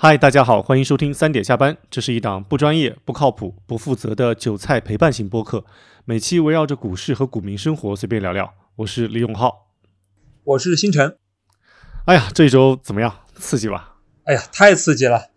嗨，大家好，欢迎收听三点下班。这是一档不专业、不靠谱、不负责的韭菜陪伴型播客，每期围绕着股市和股民生活随便聊聊。我是李永浩，我是星辰。哎呀，这一周怎么样？刺激吧？哎呀，太刺激了！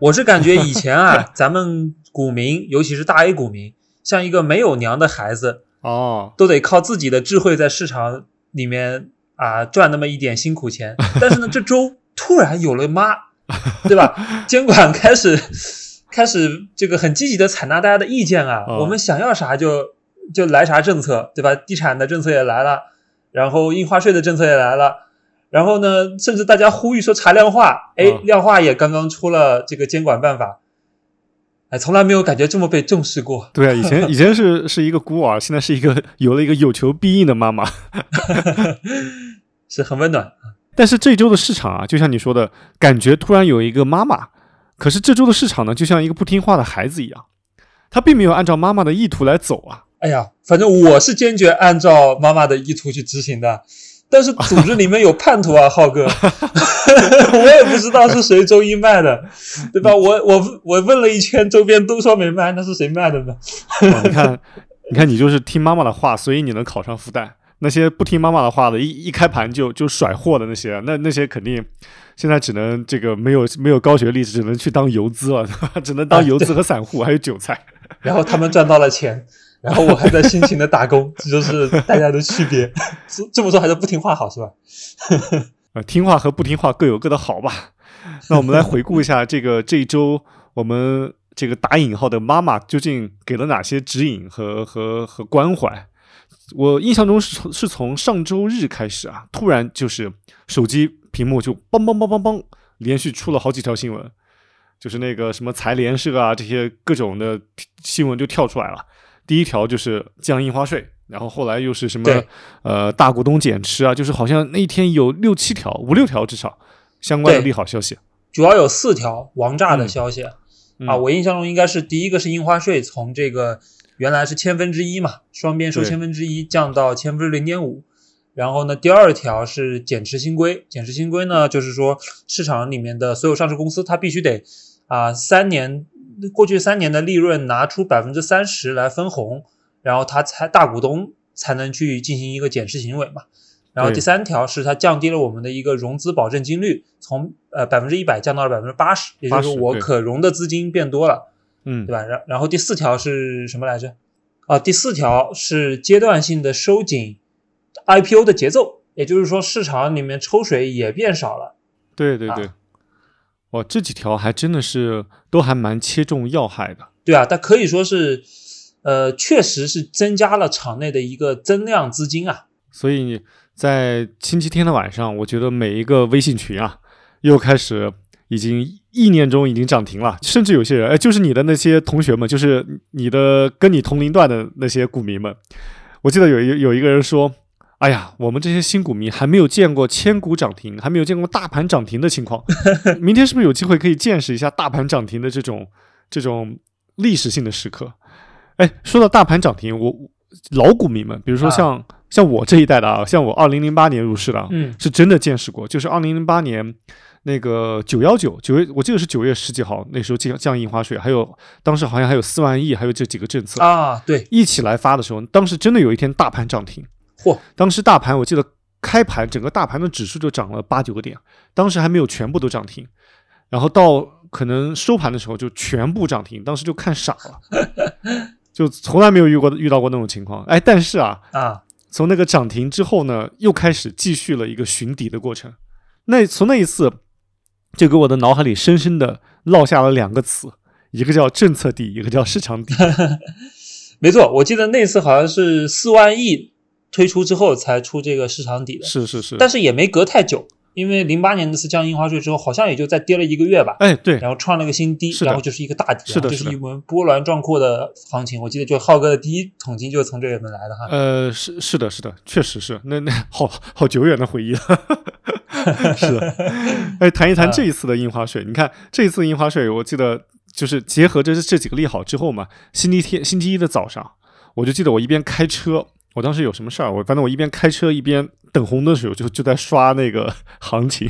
我是感觉以前啊，咱们股民，尤其是大 A 股民，像一个没有娘的孩子哦，都得靠自己的智慧在市场里面啊赚那么一点辛苦钱。但是呢，这周突然有了妈。对吧？监管开始 开始这个很积极的采纳大家的意见啊，我们想要啥就就来啥政策，对吧？地产的政策也来了，然后印花税的政策也来了，然后呢，甚至大家呼吁说查量化，哎，量化也刚刚出了这个监管办法，哎，从来没有感觉这么被重视过。对啊，以前 以前是是一个孤儿，现在是一个有了一个有求必应的妈妈，是很温暖。但是这周的市场啊，就像你说的，感觉突然有一个妈妈。可是这周的市场呢，就像一个不听话的孩子一样，他并没有按照妈妈的意图来走啊。哎呀，反正我是坚决按照妈妈的意图去执行的。但是组织里面有叛徒啊，浩哥，我也不知道是谁周一卖的，对吧？我我我问了一圈，周边都说没卖，那是谁卖的呢？你看，你看，你就是听妈妈的话，所以你能考上复旦。那些不听妈妈的话的，一一开盘就就甩货的那些，那那些肯定现在只能这个没有没有高学历，只能去当游资了，只能当游资和散户，还有韭菜。然后他们赚到了钱，然后我还在辛勤的打工，这就是大家的区别。这么说还是不听话好是吧？呃，听话和不听话各有各的好吧。那我们来回顾一下这个这一周，我们这个打引号的妈妈究竟给了哪些指引和和和关怀？我印象中是从是从上周日开始啊，突然就是手机屏幕就梆梆梆梆梆，连续出了好几条新闻，就是那个什么财联社啊这些各种的新闻就跳出来了。第一条就是降印花税，然后后来又是什么呃大股东减持啊，就是好像那一天有六七条、五六条至少相关的利好消息。主要有四条王炸的消息啊，我印象中应该是第一个是印花税从这个。原来是千分之一嘛，双边收千分之一，降到千分之零点五。然后呢，第二条是减持新规，减持新规呢，就是说市场里面的所有上市公司，它必须得啊三年过去三年的利润拿出百分之三十来分红，然后它才大股东才能去进行一个减持行为嘛。然后第三条是它降低了我们的一个融资保证金率，从呃百分之一百降到了百分之八十，也就是说我可融的资金变多了。嗯，对吧？然然后第四条是什么来着？啊，第四条是阶段性的收紧 IPO 的节奏，也就是说市场里面抽水也变少了。对对对，哇，这几条还真的是都还蛮切中要害的。对啊，但可以说是，呃，确实是增加了场内的一个增量资金啊。所以在星期天的晚上，我觉得每一个微信群啊，又开始。已经一年中已经涨停了，甚至有些人，哎，就是你的那些同学们，就是你的跟你同龄段的那些股民们，我记得有一有一个人说，哎呀，我们这些新股民还没有见过千股涨停，还没有见过大盘涨停的情况，明天是不是有机会可以见识一下大盘涨停的这种这种历史性的时刻？哎，说到大盘涨停，我老股民们，比如说像像我这一代的啊，像我二零零八年入市的，嗯，是真的见识过，就是二零零八年。那个九幺九九月，我记得是九月十几号，那时候降降印花税，还有当时好像还有四万亿，还有这几个政策啊，对，一起来发的时候，当时真的有一天大盘涨停，嚯！当时大盘我记得开盘整个大盘的指数就涨了八九个点，当时还没有全部都涨停，然后到可能收盘的时候就全部涨停，当时就看傻了，就从来没有遇过遇到过那种情况。哎，但是啊啊，从那个涨停之后呢，又开始继续了一个寻底的过程。那从那一次。就给我的脑海里深深的烙下了两个词，一个叫政策底，一个叫市场底。没错，我记得那次好像是四万亿推出之后才出这个市场底的，是是是，但是也没隔太久，因为零八年那次降印花税之后，好像也就再跌了一个月吧。哎，对，然后创了个新低，然后就是一个大底，是的，就是一轮波澜壮阔的行情。我记得就浩哥的第一桶金就是从这里面来的哈。呃，是是的，是的，确实是，那那好好久远的回忆了。是的，哎，谈一谈这一次的印花税。你看这一次印花税，我记得就是结合这这几个利好之后嘛，星期天、星期一的早上，我就记得我一边开车，我当时有什么事儿，我反正我一边开车一边等红灯的时候，就就在刷那个 行情。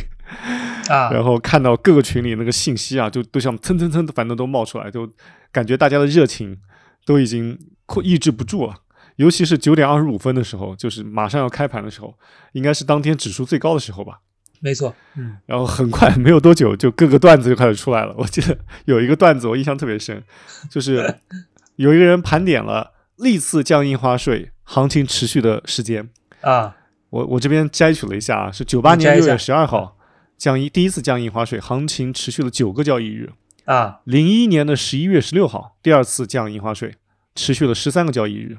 啊，然后看到各个群里那个信息啊，就都像蹭蹭蹭，反正都冒出来，就感觉大家的热情都已经抑制不住了。尤其是九点二十五分的时候，就是马上要开盘的时候，应该是当天指数最高的时候吧。没错，嗯，然后很快没有多久，就各个段子就开始出来了。我记得有一个段子我印象特别深，就是有一个人盘点了历次降印花税行情持续的时间啊。我我这边摘取了一下啊，是九八年六月十二号降一第一次降印花税，行情持续了九个交易日啊。零一年的十一月十六号第二次降印花税，持续了十三个交易日。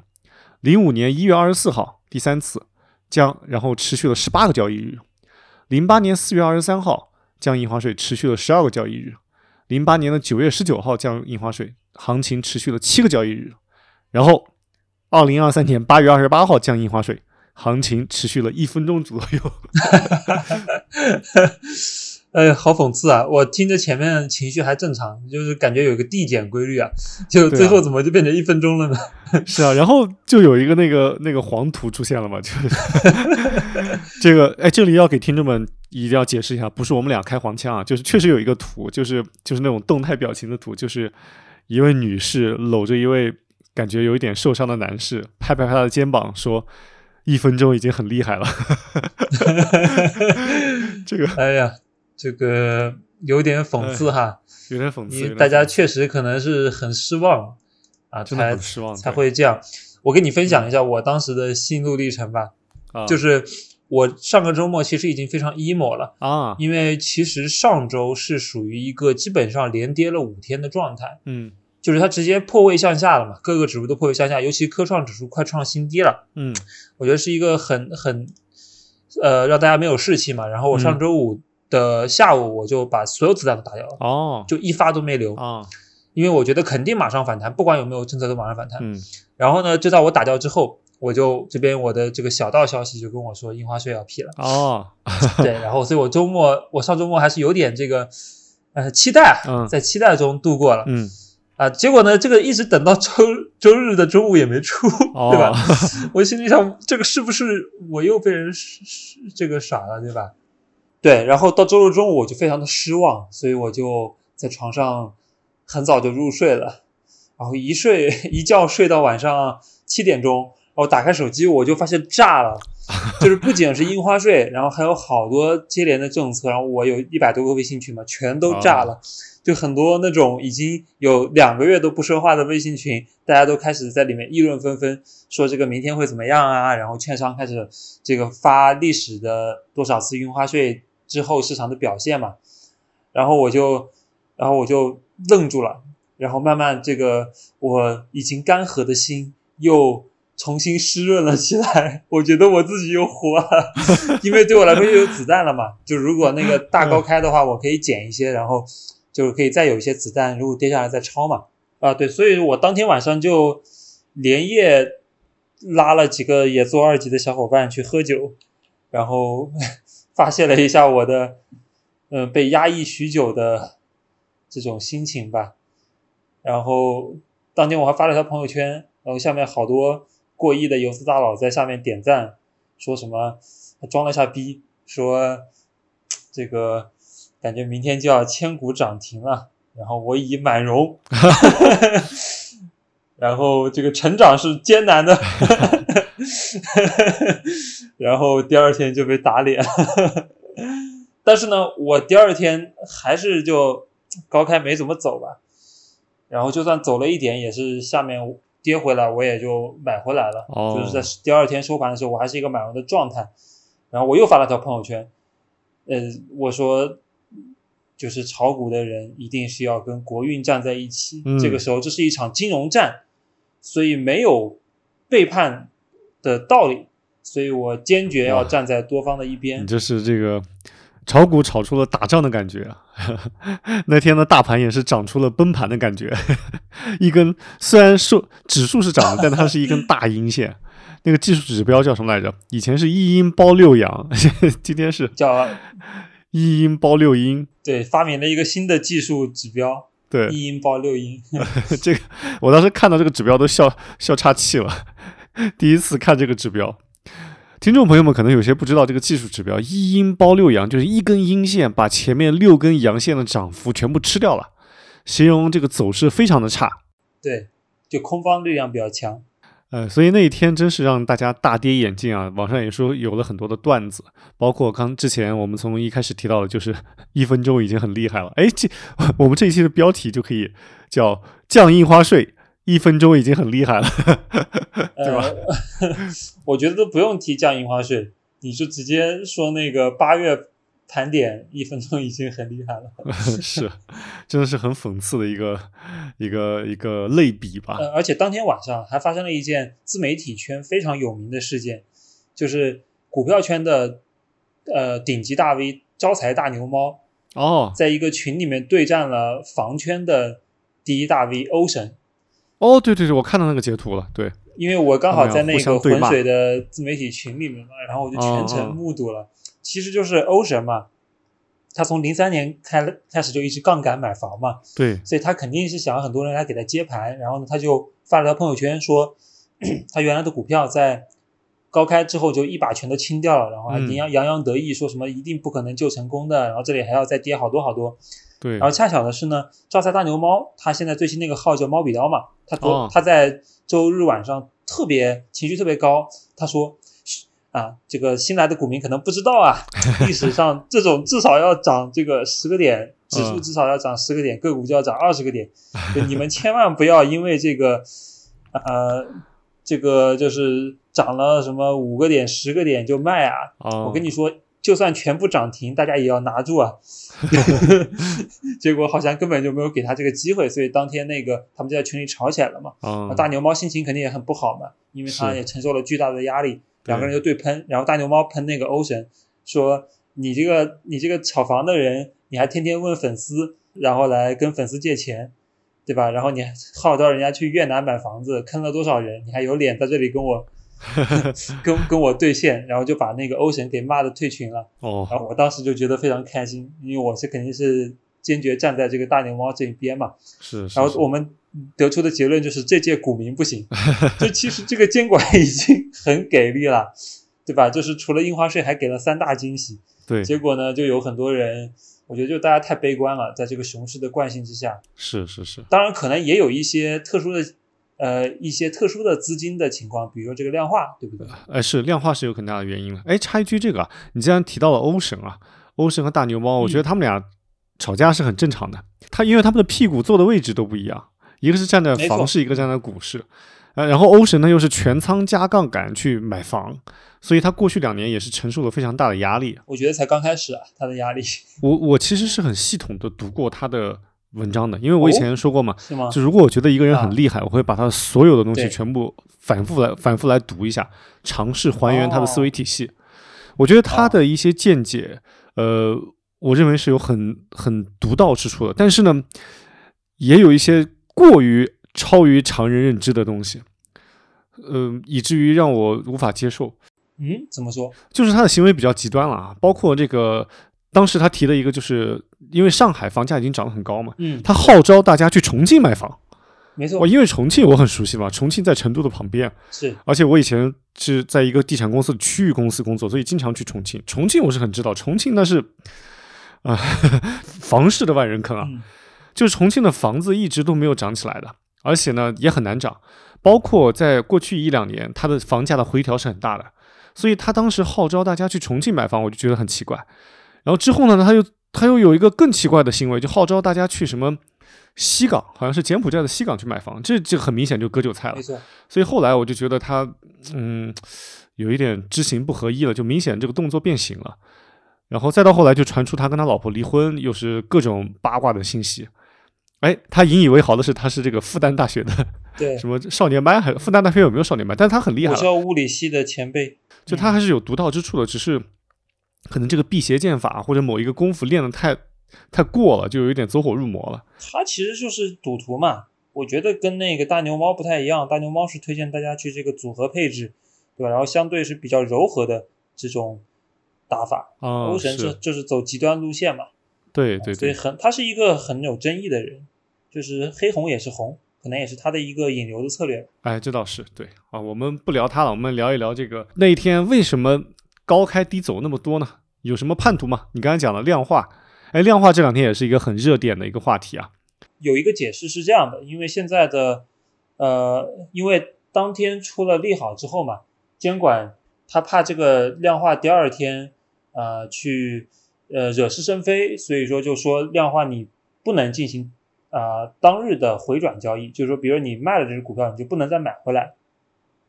零五年一月二十四号第三次降，然后持续了十八个交易日。零八年四月二十三号降印花税，持续了十二个交易日。零八年的九月十九号降印花税，行情持续了七个交易日。然后，二零二三年八月二十八号降印花税，行情持续了一分钟左右。哎，好讽刺啊！我听着前面情绪还正常，就是感觉有个递减规律啊，就最后怎么就变成一分钟了呢？是啊，然后就有一个那个那个黄图出现了嘛，就是 这个哎，这里要给听众们一定要解释一下，不是我们俩开黄腔啊，就是确实有一个图，就是就是那种动态表情的图，就是一位女士搂着一位感觉有一点受伤的男士，拍拍他的肩膀说：“一分钟已经很厉害了。”这个，哎呀。这个有点讽刺哈，有点讽刺。大家确实可能是很失望啊，才才会这样。我跟你分享一下我当时的心路历程吧。啊，就是我上个周末其实已经非常 emo 了啊，因为其实上周是属于一个基本上连跌了五天的状态。嗯，就是它直接破位向下了嘛，各个指数都破位向下，尤其科创指数快创新低了。嗯，我觉得是一个很很呃让大家没有士气嘛。然后我上周五。的下午我就把所有子弹都打掉了哦，就一发都没留啊，因为我觉得肯定马上反弹，不管有没有政策都马上反弹。嗯，然后呢，就在我打掉之后，我就这边我的这个小道消息就跟我说印花税要批了哦，对，然后所以我周末我上周末还是有点这个呃期待啊，在期待中度过了，嗯啊，结果呢，这个一直等到周 周日的中午也没出，对吧？我心里想，这个是不是我又被人这个耍了，对吧？对，然后到周日中午我就非常的失望，所以我就在床上很早就入睡了，然后一睡 一觉睡到晚上七点钟，然后打开手机我就发现炸了，就是不仅是印花税，然后还有好多接连的政策，然后我有一百多个微信群嘛，全都炸了，就很多那种已经有两个月都不说话的微信群，大家都开始在里面议论纷纷，说这个明天会怎么样啊，然后券商开始这个发历史的多少次印花税。之后市场的表现嘛，然后我就，然后我就愣住了，然后慢慢这个我已经干涸的心又重新湿润了起来，我觉得我自己又活了，因为对我来说又有子弹了嘛，就如果那个大高开的话，我可以减一些，然后就是可以再有一些子弹，如果跌下来再抄嘛，啊对，所以我当天晚上就连夜拉了几个也做二级的小伙伴去喝酒，然后。发泄了一下我的，嗯，被压抑许久的这种心情吧。然后当天我还发了条朋友圈，然后下面好多过亿的游资大佬在下面点赞，说什么装了一下逼，说这个感觉明天就要千股涨停了，然后我已满容，然后这个成长是艰难的。然后第二天就被打脸，但是呢，我第二天还是就高开没怎么走吧，然后就算走了一点，也是下面跌回来，我也就买回来了。就是在第二天收盘的时候，我还是一个买入的状态。然后我又发了条朋友圈，呃，我说，就是炒股的人一定是要跟国运站在一起，这个时候这是一场金融战，所以没有背叛。的道理，所以我坚决要站在多方的一边。你这是这个炒股炒出了打仗的感觉啊！那天的大盘也是涨出了崩盘的感觉，一根虽然说指数是涨的，但它是一根大阴线。那个技术指标叫什么来着？以前是一阴包六阳，今天是叫一阴包六阴。对，发明了一个新的技术指标。对，一阴包六阴。这个我当时看到这个指标都笑笑岔气了。第一次看这个指标，听众朋友们可能有些不知道这个技术指标，一阴包六阳，就是一根阴线把前面六根阳线的涨幅全部吃掉了，形容这个走势非常的差。对，就空方力量比较强。呃，所以那一天真是让大家大跌眼镜啊！网上也说有了很多的段子，包括刚之前我们从一开始提到的，就是一分钟已经很厉害了。哎，这我们这一期的标题就可以叫降印花税，一分钟已经很厉害了，对吧？我觉得都不用提降印花税，你就直接说那个八月。盘点一分钟已经很厉害了，是，真的是很讽刺的一个一个一个类比吧。呃，而且当天晚上还发生了一件自媒体圈非常有名的事件，就是股票圈的呃顶级大 V 招财大牛猫哦，在一个群里面对战了房圈的第一大 V 欧神。哦，对对对，我看到那个截图了，对，因为我刚好在那个浑水的自媒体群里面嘛，然后我就全程目睹了。其实就是欧神嘛，他从零三年开开始就一直杠杆买房嘛，对，所以他肯定是想要很多人来给他接盘，然后呢，他就发了条朋友圈说，他原来的股票在高开之后就一把全都清掉了，然后还洋洋洋得意说什么一定不可能救成功的，然后这里还要再跌好多好多，对，然后恰巧的是呢，招财大牛猫他现在最新那个号叫猫比刀嘛，他昨他在周日晚上特别情绪特别高，他说。啊，这个新来的股民可能不知道啊，历史上这种至少要涨这个十个点，指数至少要涨十个点，个股就要涨二十个点，你们千万不要因为这个，呃，这个就是涨了什么五个点、十个点就卖啊！我跟你说，就算全部涨停，大家也要拿住啊！结果好像根本就没有给他这个机会，所以当天那个他们就在群里吵起来了嘛。大牛猫心情肯定也很不好嘛，因为他也承受了巨大的压力。两个人就对喷，然后大牛猫喷那个欧神，说你这个你这个炒房的人，你还天天问粉丝，然后来跟粉丝借钱，对吧？然后你号召人家去越南买房子，坑了多少人？你还有脸在这里跟我 跟跟我对线？然后就把那个欧神给骂的退群了。哦，然后我当时就觉得非常开心，因为我是肯定是坚决站在这个大牛猫这一边嘛。是。然后我们。得出的结论就是这届股民不行，就其实这个监管已经很给力了，对吧？就是除了印花税，还给了三大惊喜。对，结果呢，就有很多人，我觉得就大家太悲观了，在这个熊市的惯性之下。是是是。当然，可能也有一些特殊的，呃，一些特殊的资金的情况，比如说这个量化，对不对？哎，是量化是有很大的原因了。哎，插一句，这个你既然提到了欧神啊，欧神和大牛猫，我觉得他们俩吵架是很正常的。他因为他们的屁股坐的位置都不一样。一个是站在房市，一个站在股市，呃，然后欧神呢又是全仓加杠杆去买房，所以他过去两年也是承受了非常大的压力。我觉得才刚开始啊，他的压力。我我其实是很系统的读过他的文章的，因为我以前说过嘛，是吗？就如果我觉得一个人很厉害，我会把他所有的东西全部反复来反复来读一下，尝试还原他的思维体系。我觉得他的一些见解，呃，我认为是有很很独到之处的，但是呢，也有一些。过于超于常人认知的东西，嗯，以至于让我无法接受。嗯，怎么说？就是他的行为比较极端了啊！包括这个，当时他提的一个，就是因为上海房价已经涨得很高嘛，嗯，他号召大家去重庆买房。没错，我因为重庆我很熟悉嘛，重庆在成都的旁边，是，而且我以前是在一个地产公司的区域公司工作，所以经常去重庆。重庆我是很知道，重庆那是啊，房市的万人坑啊。就是重庆的房子一直都没有涨起来的，而且呢也很难涨，包括在过去一两年，它的房价的回调是很大的，所以他当时号召大家去重庆买房，我就觉得很奇怪。然后之后呢，他又他又有一个更奇怪的行为，就号召大家去什么西港，好像是柬埔寨的西港去买房，这这很明显就割韭菜了。所以后来我就觉得他嗯有一点知行不合一了，就明显这个动作变形了。然后再到后来就传出他跟他老婆离婚，又是各种八卦的信息。哎，他引以为豪的是，他是这个复旦大学的，对，什么少年班，还复旦大学有没有少年班？但是他很厉害，我知道物理系的前辈，就他还是有独到之处的，只是可能这个辟邪剑法或者某一个功夫练的太太过了，就有一点走火入魔了。他其实就是赌徒嘛，我觉得跟那个大牛猫不太一样，大牛猫是推荐大家去这个组合配置，对吧？然后相对是比较柔和的这种打法，欧神是就是走极端路线嘛，对对，所以很他是一个很有争议的人。就是黑红也是红，可能也是他的一个引流的策略。哎，这倒是对啊。我们不聊他了，我们聊一聊这个那一天为什么高开低走那么多呢？有什么叛徒吗？你刚才讲了量化，哎，量化这两天也是一个很热点的一个话题啊。有一个解释是这样的，因为现在的呃，因为当天出了利好之后嘛，监管他怕这个量化第二天呃去呃惹是生非，所以说就说量化你不能进行啊当日的回转交易，就是说，比如你卖了这只股票，你就不能再买回来，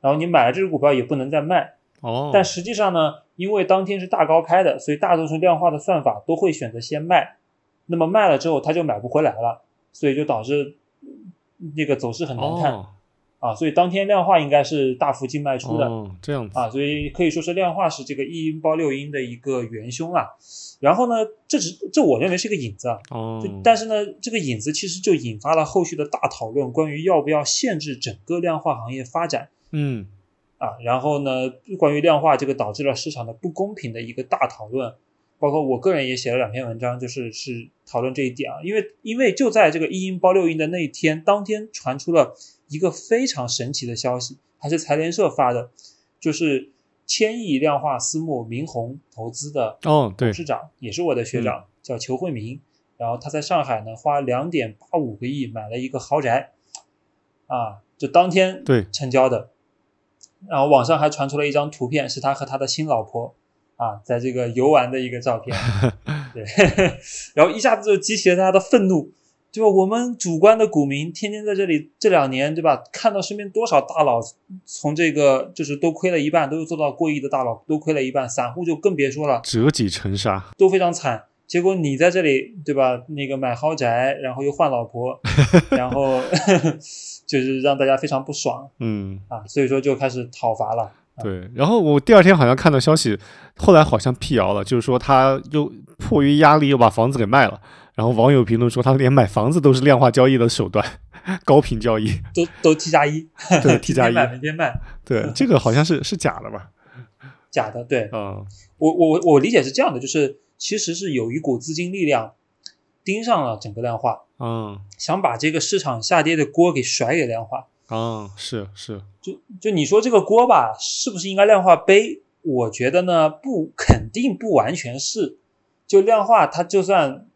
然后你买了这只股票也不能再卖。哦。但实际上呢？因为当天是大高开的，所以大多数量化的算法都会选择先卖，那么卖了之后它就买不回来了，所以就导致那个走势很难看啊。所以当天量化应该是大幅净卖出的，这样子啊，所以可以说是量化是这个一阴包六阴的一个元凶啊。然后呢，这只这我认为是个引子啊，但是呢，这个引子其实就引发了后续的大讨论，关于要不要限制整个量化行业发展。嗯。啊，然后呢，关于量化这个导致了市场的不公平的一个大讨论，包括我个人也写了两篇文章，就是是讨论这一点啊。因为因为就在这个一阴包六阴的那一天，当天传出了一个非常神奇的消息，还是财联社发的，就是千亿量化私募明宏投资的哦，董事长也是我的学长，叫裘慧明，然后他在上海呢花两点八五个亿买了一个豪宅，啊，就当天对成交的。然后网上还传出了一张图片，是他和他的新老婆啊，在这个游玩的一个照片。对，然后一下子就激起了他的愤怒，对吧？我们主观的股民天天在这里这两年，对吧？看到身边多少大佬从这个就是都亏了一半，都做到过亿的大佬都亏了一半，散户就更别说了，折戟沉沙，都非常惨。结果你在这里，对吧？那个买豪宅，然后又换老婆，然后。就是让大家非常不爽，嗯啊，所以说就开始讨伐了。对，然后我第二天好像看到消息，后来好像辟谣了，就是说他又迫于压力又把房子给卖了。然后网友评论说他连买房子都是量化交易的手段，高频交易，都都 T 加一，对 T 加一，买明天卖，对，这个好像是是假的吧？假的，对，嗯，我我我理解是这样的，就是其实是有一股资金力量盯上了整个量化。嗯，想把这个市场下跌的锅给甩给量化。嗯，是是，就就你说这个锅吧，是不是应该量化背？我觉得呢，不，肯定不完全是。就量化，它就算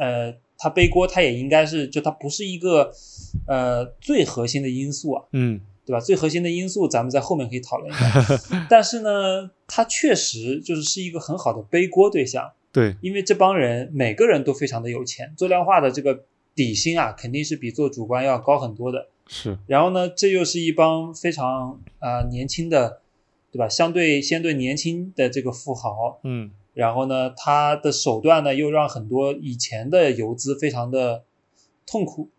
呃，他背锅，他也应该是，就他不是一个呃最核心的因素啊。嗯，对吧？最核心的因素，咱们在后面可以讨论一下。但是呢，他确实就是是一个很好的背锅对象。对，因为这帮人每个人都非常的有钱，做量化的这个。底薪啊，肯定是比做主观要高很多的。是，然后呢，这又是一帮非常啊年轻的，对吧？相对相对年轻的这个富豪，嗯，然后呢，他的手段呢，又让很多以前的游资非常的痛苦，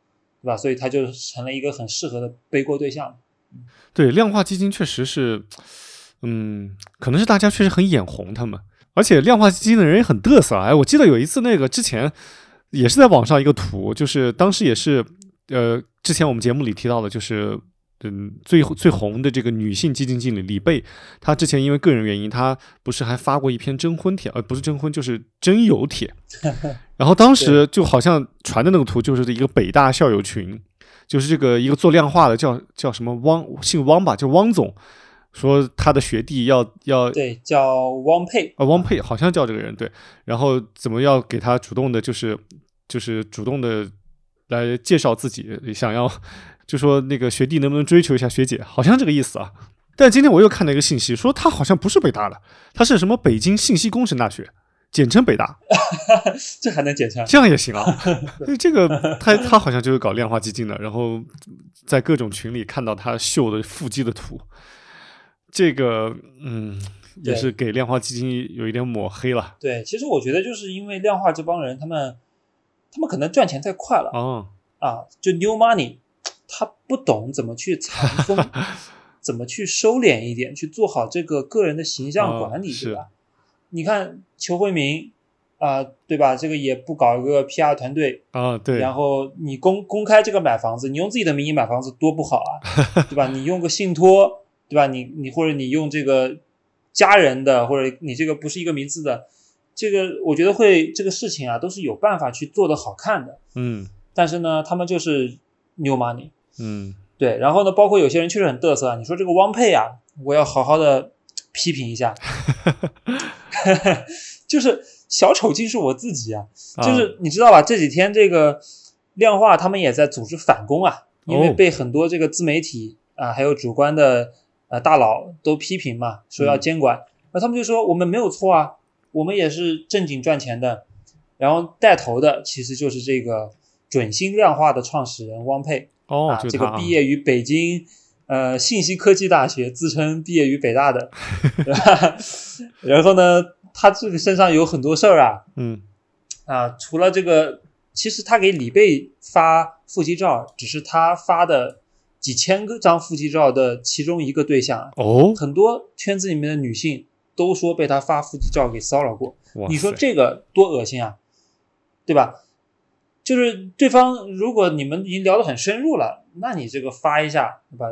对吧？所以他就成了一个很适合的背锅对象。对，量化基金确实是，嗯，可能是大家确实很眼红他们，而且量化基金的人也很嘚瑟。哎，我记得有一次那个之前。也是在网上一个图，就是当时也是，呃，之前我们节目里提到的，就是嗯，最最红的这个女性基金经理李贝，她之前因为个人原因，她不是还发过一篇征婚帖，呃，不是征婚，就是征友帖。然后当时就好像传的那个图，就是一个北大校友群，就是这个一个做量化的叫叫什么汪，姓汪吧，叫汪总。说他的学弟要要对叫汪佩啊汪佩好像叫这个人对，然后怎么要给他主动的，就是就是主动的来介绍自己，想要就说那个学弟能不能追求一下学姐，好像这个意思啊。但今天我又看到一个信息，说他好像不是北大的，他是什么北京信息工程大学，简称北大。这还能简称？这样也行啊？这个他他好像就是搞量化基金的，然后在各种群里看到他秀的腹肌的图。这个嗯，也是给量化基金有一点抹黑了。对，其实我觉得就是因为量化这帮人，他们他们可能赚钱太快了啊啊，就 new money，他不懂怎么去藏风，怎么去收敛一点，去做好这个个人的形象管理，对吧？你看裘慧明啊，对吧？这个也不搞一个 PR 团队啊，对。然后你公公开这个买房子，你用自己的名义买房子多不好啊，对吧？你用个信托。对吧？你你或者你用这个家人的，或者你这个不是一个名字的，这个我觉得会这个事情啊，都是有办法去做的好看的。嗯。但是呢，他们就是 new money，嗯，对。然后呢，包括有些人确实很嘚瑟啊，你说这个汪佩啊，我要好好的批评一下，就是小丑竟是我自己啊，就是你知道吧？这几天这个量化他们也在组织反攻啊，因为被很多这个自媒体啊还有主观的呃大佬都批评嘛，说要监管，那他们就说我们没有错啊，我们也是正经赚钱的。然后带头的其实就是这个准星量化的创始人汪佩哦，这个毕业于北京呃信息科技大学，自称毕业于北大的，然后呢，他这个身上有很多事儿啊，嗯。啊，除了这个，其实他给李贝发腹肌照，只是他发的几千个张腹肌照的其中一个对象哦，很多圈子里面的女性都说被他发腹肌照给骚扰过，你说这个多恶心啊！对吧？就是对方，如果你们已经聊得很深入了，那你这个发一下，对吧？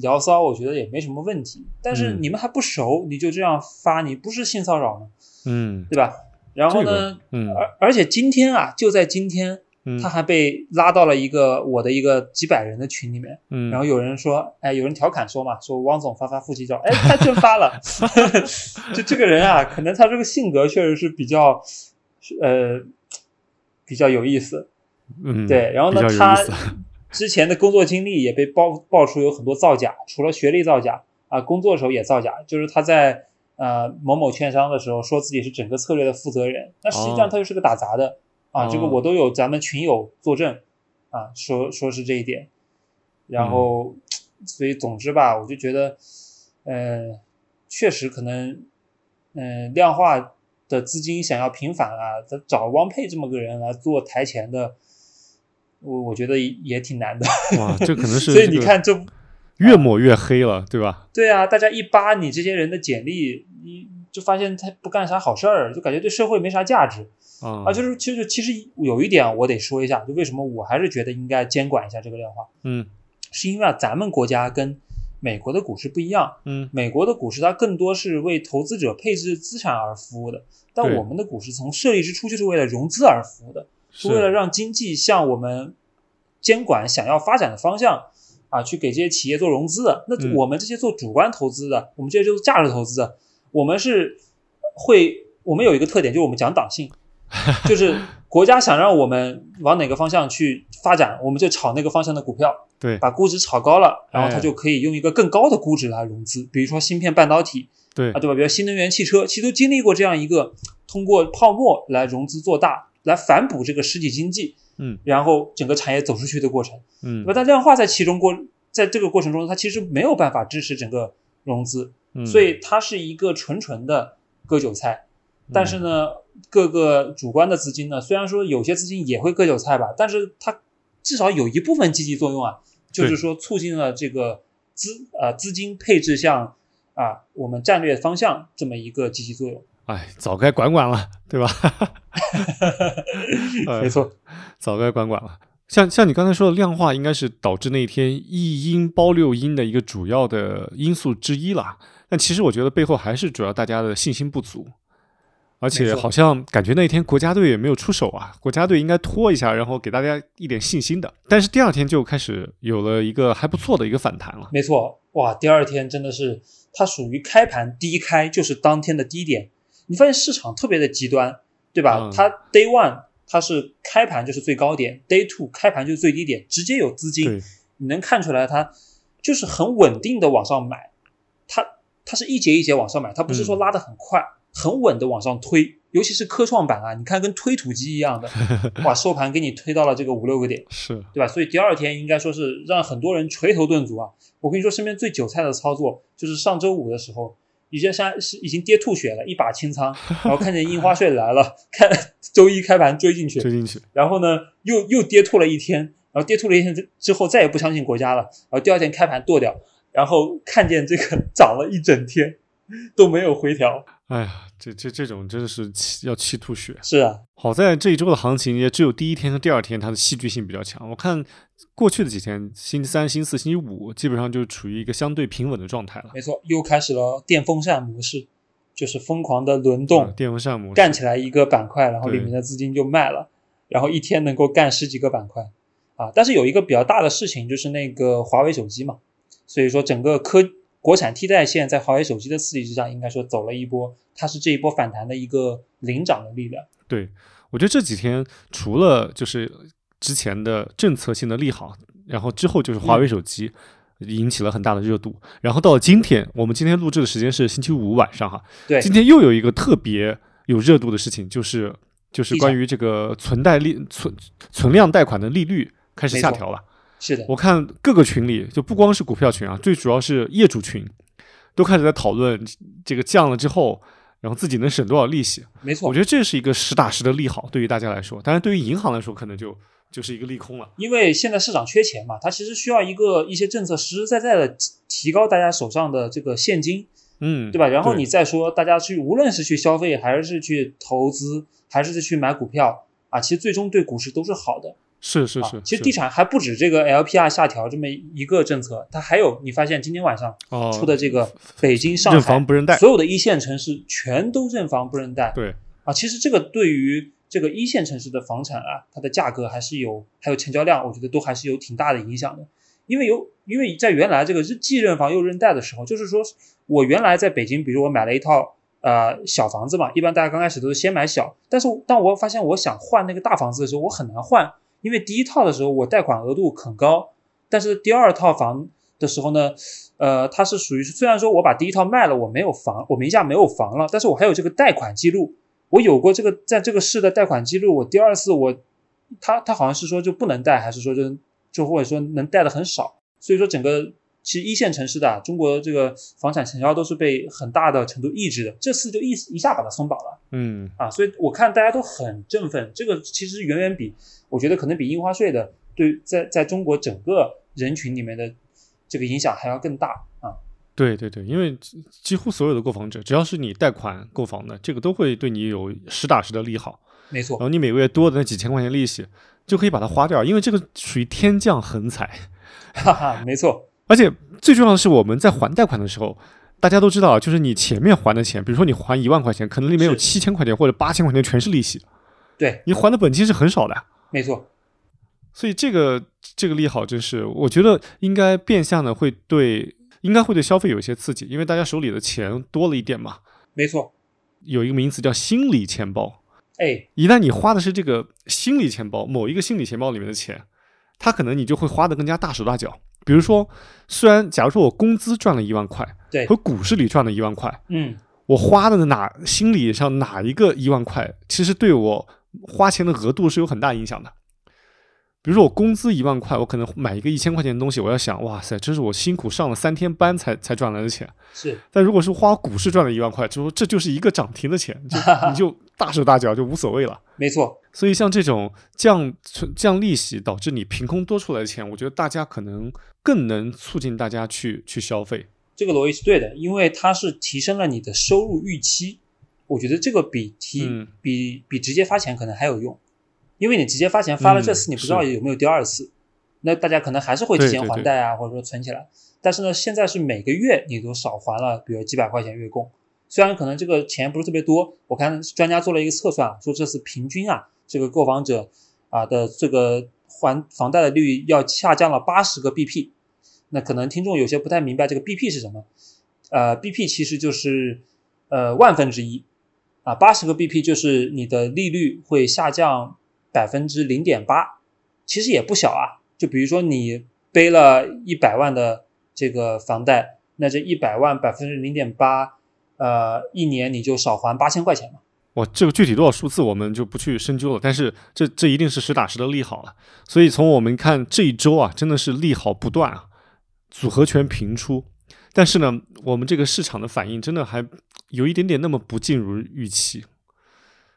聊骚，我觉得也没什么问题。但是你们还不熟，你就这样发，你不是性骚扰吗？嗯，对吧？然后呢，嗯，而而且今天啊，就在今天，他还被拉到了一个我的一个几百人的群里面。嗯，然后有人说，哎，有人调侃说嘛，说汪总发发腹肌照，哎，他真发了。就这个人啊，可能他这个性格确实是比较，呃。比较有意思，嗯，对，然后呢，他 之前的工作经历也被爆爆出有很多造假，除了学历造假啊，工作的时候也造假，就是他在呃某某券商的时候说自己是整个策略的负责人，那实际上他就是个打杂的啊，这个我都有咱们群友作证啊，说说是这一点，然后 所以总之吧，我就觉得，呃，确实可能，嗯，量化。的资金想要平反啊，他找汪佩这么个人来做台前的，我我觉得也挺难的。哇，这可能是 所以你看，这越抹越黑了，对吧？对啊，大家一扒你这些人的简历，你就发现他不干啥好事儿，就感觉对社会没啥价值啊。啊，就是其实其实有一点我得说一下，就为什么我还是觉得应该监管一下这个量化。嗯，是因为啊，咱们国家跟美国的股市不一样。嗯，美国的股市它更多是为投资者配置资产而服务的。但我们的股市从设立之初就是为了融资而服务的，是为了让经济向我们监管想要发展的方向啊，去给这些企业做融资的。那我们这些做主观投资的，我们这些就是价值投资的，我们是会，我们有一个特点，就是我们讲党性，就是国家想让我们往哪个方向去发展，我们就炒那个方向的股票，对，把估值炒高了，然后它就可以用一个更高的估值来融资，比如说芯片半导体。对啊，对吧？比如新能源汽车，其实都经历过这样一个通过泡沫来融资做大，来反哺这个实体经济，嗯，然后整个产业走出去的过程，嗯，对吧？但量化在其中过，在这个过程中，它其实没有办法支持整个融资，嗯所以它是一个纯纯的割韭菜。但是呢，各个主观的资金呢，虽然说有些资金也会割韭菜吧，但是它至少有一部分积极作用啊，就是说促进了这个资呃资金配置向。啊，我们战略方向这么一个积极作用，哎，早该管管了，对吧？没错，早该管管了。像像你刚才说的量化，应该是导致那一天一阴包六阴的一个主要的因素之一了。但其实我觉得背后还是主要大家的信心不足。而且好像感觉那天国家队也没有出手啊，国家队应该拖一下，然后给大家一点信心的。但是第二天就开始有了一个还不错的一个反弹了。没错，哇，第二天真的是它属于开盘低开就是当天的低点。你发现市场特别的极端，对吧？它 day one 它是开盘就是最高点，day two 开盘就是最低点，直接有资金，你能看出来它就是很稳定的往上买，它它是一节一节往上买，它不是说拉的很快。很稳的往上推，尤其是科创板啊，你看跟推土机一样的，哇，收盘给你推到了这个五六个点，是对吧？所以第二天应该说是让很多人垂头顿足啊。我跟你说，身边最韭菜的操作就是上周五的时候，已经杀是已经跌吐血了，一把清仓，然后看见印花税来了，看周一开盘追进去，追进去，然后呢又又跌吐了一天，然后跌吐了一天之之后再也不相信国家了，然后第二天开盘剁掉，然后看见这个 涨了一整天都没有回调。哎呀，这这这种真的是气要气吐血。是啊，好在这一周的行情也只有第一天和第二天它的戏剧性比较强。我看过去的几天，星期三、星期四、星期五基本上就处于一个相对平稳的状态了。没错，又开始了电风扇模式，就是疯狂的轮动，电风扇模式干起来一个板块，然后里面的资金就卖了，然后一天能够干十几个板块。啊。但是有一个比较大的事情，就是那个华为手机嘛，所以说整个科国产替代线在华为手机的刺激之下，应该说走了一波，它是这一波反弹的一个领涨的力量。对，我觉得这几天除了就是之前的政策性的利好，然后之后就是华为手机。引起了很大的热度，然后到了今天，我们今天录制的时间是星期五晚上哈。对，今天又有一个特别有热度的事情，就是就是关于这个存贷利存存量贷款的利率开始下调了。是的，我看各个群里就不光是股票群啊，最主要是业主群都开始在讨论这个降了之后，然后自己能省多少利息。没错，我觉得这是一个实打实的利好，对于大家来说，当然对于银行来说可能就。就是一个利空了，因为现在市场缺钱嘛，它其实需要一个一些政策实实在在的提高大家手上的这个现金，嗯，对吧？然后你再说大家去，无论是去消费还是去投资，还是去买股票啊，其实最终对股市都是好的。是是是，其实地产还不止这个 LPR 下调这么一个政策，它还有你发现今天晚上出的这个北京、上海所有的一线城市全都认房不认贷。对啊，其实这个对于。这个一线城市的房产啊，它的价格还是有，还有成交量，我觉得都还是有挺大的影响的。因为有，因为在原来这个既认房又认贷的时候，就是说我原来在北京，比如我买了一套呃小房子嘛，一般大家刚开始都是先买小，但是当我发现我想换那个大房子的时候，我很难换，因为第一套的时候我贷款额度很高，但是第二套房的时候呢，呃，它是属于虽然说我把第一套卖了，我没有房，我名下没有房了，但是我还有这个贷款记录。我有过这个在这个市的贷款记录，我第二次我，他他好像是说就不能贷，还是说就就或者说能贷的很少，所以说整个其实一线城市的中国这个房产成交都是被很大的程度抑制的，这次就一一下把它松绑了，嗯啊，所以我看大家都很振奋，这个其实远远比我觉得可能比印花税的对在在中国整个人群里面的这个影响还要更大啊。对对对，因为几乎所有的购房者，只要是你贷款购房的，这个都会对你有实打实的利好。没错。然后你每个月多的那几千块钱利息，就可以把它花掉，因为这个属于天降横财。哈哈，没错。而且最重要的是，我们在还贷款的时候，大家都知道，就是你前面还的钱，比如说你还一万块钱，可能里面有七千块钱或者八千块钱全是利息。对。你还的本金是很少的。没错。所以这个这个利好，就是我觉得应该变相的会对。应该会对消费有一些刺激，因为大家手里的钱多了一点嘛。没错，有一个名词叫心理钱包。哎，一旦你花的是这个心理钱包，某一个心理钱包里面的钱，它可能你就会花的更加大手大脚。比如说，虽然假如说我工资赚了一万块，对，和股市里赚了一万块，嗯，我花的哪心理上哪一个一万块，其实对我花钱的额度是有很大影响的。比如说我工资一万块，我可能买一个一千块钱的东西，我要想，哇塞，这是我辛苦上了三天班才才赚来的钱。是，但如果是花股市赚了一万块，就说这就是一个涨停的钱，就 你就大手大脚就无所谓了。没错。所以像这种降存降利息导致你凭空多出来的钱，我觉得大家可能更能促进大家去去消费。这个逻辑是对的，因为它是提升了你的收入预期。我觉得这个比提比比直接发钱可能还有用。因为你直接发钱发了这次，你不知道有没有第二次，那大家可能还是会提前还贷啊，或者说存起来。但是呢，现在是每个月你都少还了，比如几百块钱月供，虽然可能这个钱不是特别多，我看专家做了一个测算，说这次平均啊，这个购房者啊的这个还房贷的利率要下降了八十个 BP。那可能听众有些不太明白这个 BP 是什么，呃，BP 其实就是呃万分之一啊，八十个 BP 就是你的利率会下降。百分之零点八，其实也不小啊。就比如说你背了一百万的这个房贷，那这一百万百分之零点八，呃，一年你就少还八千块钱嘛。哇，这个具体多少数字我们就不去深究了。但是这这一定是实打实的利好了。所以从我们看这一周啊，真的是利好不断啊，组合拳频出。但是呢，我们这个市场的反应真的还有一点点那么不尽如预期，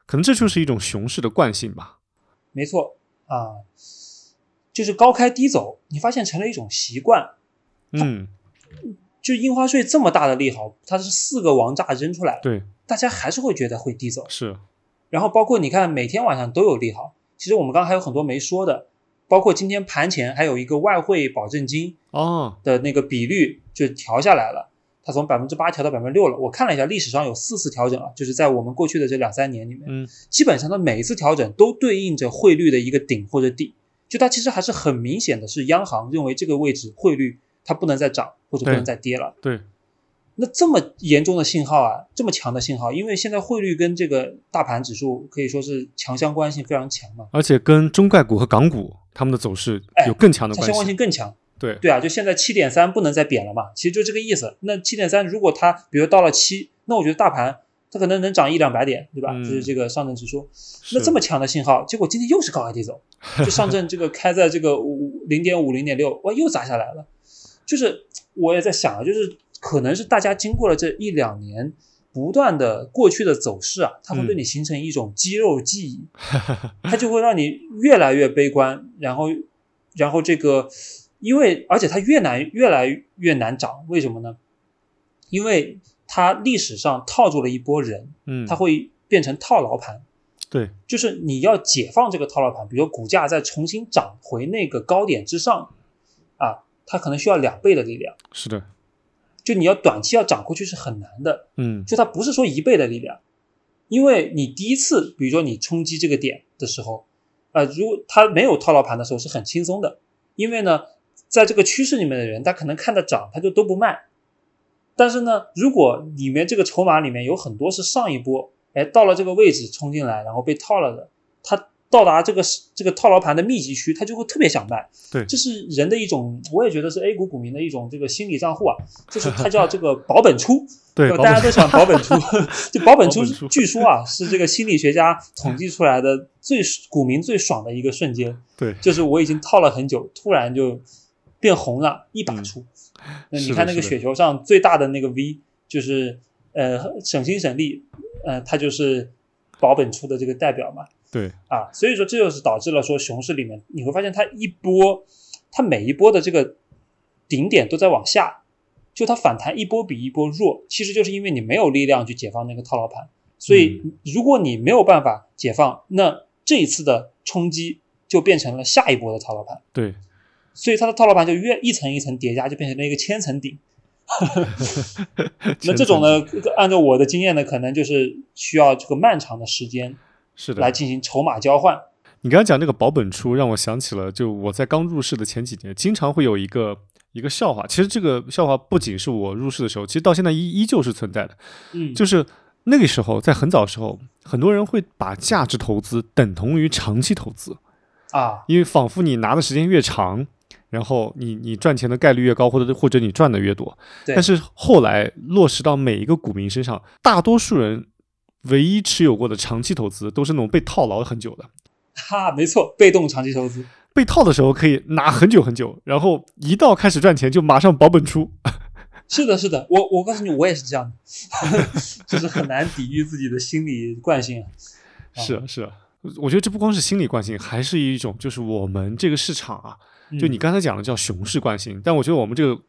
可能这就是一种熊市的惯性吧。没错啊，就是高开低走，你发现成了一种习惯。嗯，就印花税这么大的利好，它是四个王炸扔出来，对，大家还是会觉得会低走。是，然后包括你看，每天晚上都有利好。其实我们刚刚还有很多没说的，包括今天盘前还有一个外汇保证金哦的那个比率就调下来了。它从百分之八调到百分之六了。我看了一下，历史上有四次调整啊，就是在我们过去的这两三年里面，嗯，基本上它每一次调整都对应着汇率的一个顶或者底。就它其实还是很明显的是央行认为这个位置汇率它不能再涨或者不能再跌了。对。那这么严重的信号啊，这么强的信号，因为现在汇率跟这个大盘指数可以说是强相关性非常强嘛，而且跟中概股和港股他们的走势有更强的关系，相关性更强。对对啊，就现在七点三不能再贬了嘛，其实就这个意思。那七点三如果它比如到了七，那我觉得大盘它可能能涨一两百点，对吧？就是这个上证指数。那这么强的信号，结果今天又是高开低走，就上证这个开在这个五零点五零点六，哇，又砸下来了。就是我也在想啊，就是。可能是大家经过了这一两年不断的过去的走势啊，它会对你形成一种肌肉记忆，它就会让你越来越悲观，然后，然后这个，因为而且它越难越来越难涨，为什么呢？因为它历史上套住了一波人，嗯，它会变成套牢盘，对，就是你要解放这个套牢盘，比如股价再重新涨回那个高点之上，啊，它可能需要两倍的力量，是的。就你要短期要涨过去是很难的，嗯，就它不是说一倍的力量，因为你第一次，比如说你冲击这个点的时候，呃，如果它没有套牢盘的时候是很轻松的，因为呢，在这个趋势里面的人，他可能看着涨，他就都不卖，但是呢，如果里面这个筹码里面有很多是上一波，哎，到了这个位置冲进来，然后被套了的，他。到达这个这个套牢盘的密集区，他就会特别想卖。对，这是人的一种，我也觉得是 A 股股民的一种这个心理账户啊。就是它 叫这个保本出，对，大家都想保本出。就保本出，据说啊，是这个心理学家统计出来的最股民最爽的一个瞬间。对，就是我已经套了很久，突然就变红了，一把出。那你看那个雪球上最大的那个 V，就是呃省心省力，呃，它就是保本出的这个代表嘛。对啊，所以说这就是导致了说熊市里面你会发现它一波，它每一波的这个顶点都在往下，就它反弹一波比一波弱，其实就是因为你没有力量去解放那个套牢盘，所以如果你没有办法解放，那这一次的冲击就变成了下一波的套牢盘。对，所以它的套牢盘就越一层一层叠加，就变成了一个千层顶。那这种呢，按照我的经验呢，可能就是需要这个漫长的时间。是的，来进行筹码交换。你刚才讲那个保本出，让我想起了，就我在刚入市的前几年，经常会有一个一个笑话。其实这个笑话不仅是我入市的时候，其实到现在依依旧是存在的。嗯，就是那个时候，在很早的时候，很多人会把价值投资等同于长期投资啊，因为仿佛你拿的时间越长，然后你你赚钱的概率越高，或者或者你赚的越多。但是后来落实到每一个股民身上，大多数人。唯一持有过的长期投资都是那种被套牢很久的，哈，没错，被动长期投资，被套的时候可以拿很久很久，然后一到开始赚钱就马上保本出。是的，是的，我我告诉你，我也是这样的，就是很难抵御自己的心理惯性。是啊，是啊，我觉得这不光是心理惯性，还是一种就是我们这个市场啊。就你刚才讲的叫熊市惯性，但我觉得我们这个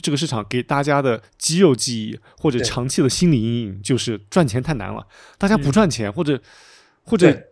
这个市场给大家的肌肉记忆或者长期的心理阴影就是赚钱太难了，大家不赚钱或者或者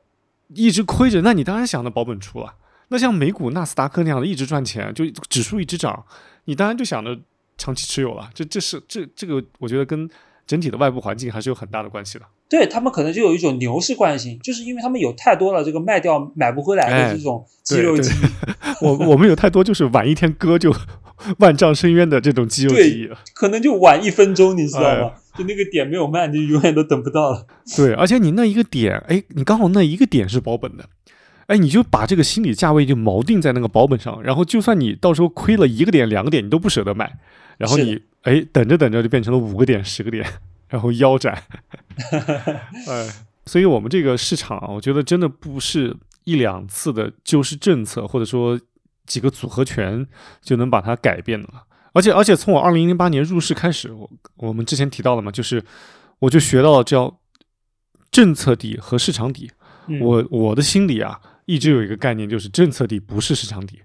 一直亏着，那你当然想着保本出了。那像美股纳斯达克那样的一直赚钱，就指数一直涨，你当然就想着长期持有了。这这是这这个我觉得跟整体的外部环境还是有很大的关系的。对他们可能就有一种牛市惯性，就是因为他们有太多了这个卖掉买不回来的这种肌肉记忆。我我们有太多就是晚一天割就 万丈深渊的这种肌肉记忆，可能就晚一分钟，你知道吗？就那个点没有卖，你永远都等不到了。对，而且你那一个点，哎，你刚好那一个点是保本的，哎，你就把这个心理价位就锚定在那个保本上，然后就算你到时候亏了一个点、两个点，你都不舍得卖，然后你哎等着等着就变成了五个点、十个点。然后腰斩，哎，所以我们这个市场啊，我觉得真的不是一两次的救市政策，或者说几个组合拳就能把它改变的了。而且，而且从我二零零八年入市开始，我我们之前提到了嘛，就是我就学到了叫政策底和市场底。我我的心里啊，一直有一个概念，就是政策底不是市场底，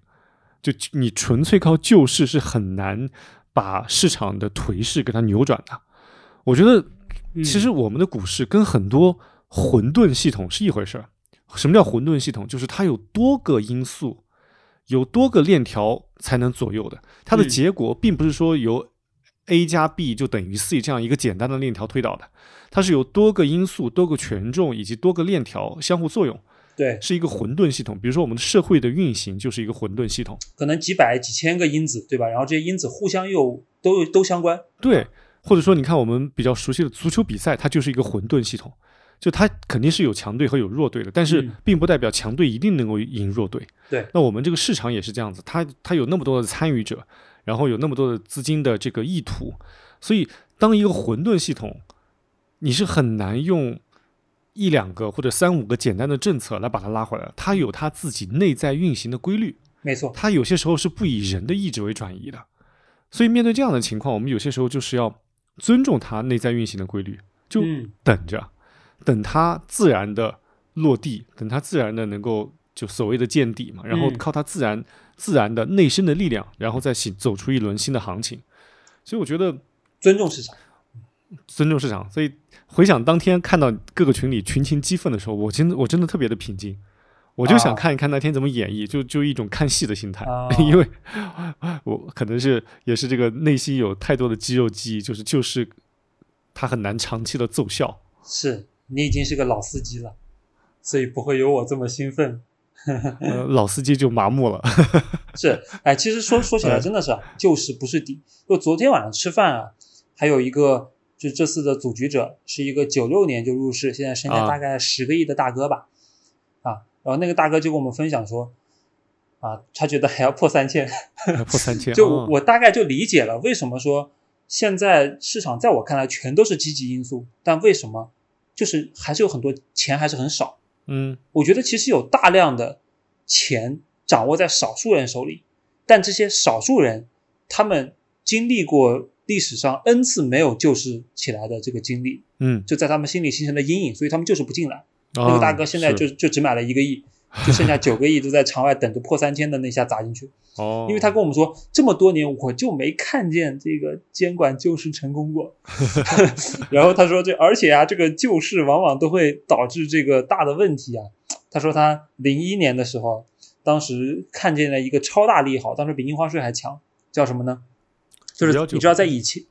就你纯粹靠救市是很难把市场的颓势给它扭转的。我觉得，其实我们的股市跟很多混沌系统是一回事儿。什么叫混沌系统？就是它有多个因素，有多个链条才能左右的。它的结果并不是说由 A 加 B 就等于 C 这样一个简单的链条推导的，它是有多个因素、多个权重以及多个链条相互作用，对，是一个混沌系统。比如说我们的社会的运行就是一个混沌系统，可能几百几千个因子，对吧？然后这些因子互相又都都相关。对，或者说你看我们比较熟悉的足球比赛，它就是一个混沌系统，就它肯定是有强队和有弱队的，但是并不代表强队一定能够赢弱队。对，那我们这个市场也是这样子，它它有那么多的参与者，然后有那么多的资金的这个意图，所以当一个混沌系统，你是很难用。一两个或者三五个简单的政策来把它拉回来，它有它自己内在运行的规律。没错，它有些时候是不以人的意志为转移的。所以面对这样的情况，我们有些时候就是要尊重它内在运行的规律，就等着，等它自然的落地，等它自然的能够就所谓的见底嘛，然后靠它自然自然的内生的力量，然后再行走出一轮新的行情。所以我觉得尊重市场。尊重市场，所以回想当天看到各个群里群情激愤的时候，我真的我真的特别的平静，我就想看一看那天怎么演绎，就就一种看戏的心态，因为我可能是也是这个内心有太多的肌肉记忆，就是就是他很难长期的奏效。是你已经是个老司机了，所以不会有我这么兴奋。呃，老司机就麻木了。是，哎，其实说说起来真的是旧事不是底。就昨天晚上吃饭啊，还有一个。就这次的组局者是一个九六年就入市，现在身价大概十个亿的大哥吧，啊，然后那个大哥就跟我们分享说，啊，他觉得还要破三千，破三千，就我大概就理解了为什么说现在市场在我看来全都是积极因素，但为什么就是还是有很多钱还是很少，嗯，我觉得其实有大量的钱掌握在少数人手里，但这些少数人他们经历过。历史上 n 次没有救市起来的这个经历，嗯，就在他们心里形成了阴影，所以他们就是不进来。那个大哥现在就就只买了一个亿，就剩下九个亿都在场外等着破三千的那下砸进去。哦，因为他跟我们说，这么多年我就没看见这个监管救市成功过。然后他说这而且啊，这个救市往往都会导致这个大的问题啊。他说他零一年的时候，当时看见了一个超大利好，当时比印花税还强，叫什么呢？就是你知道在以前，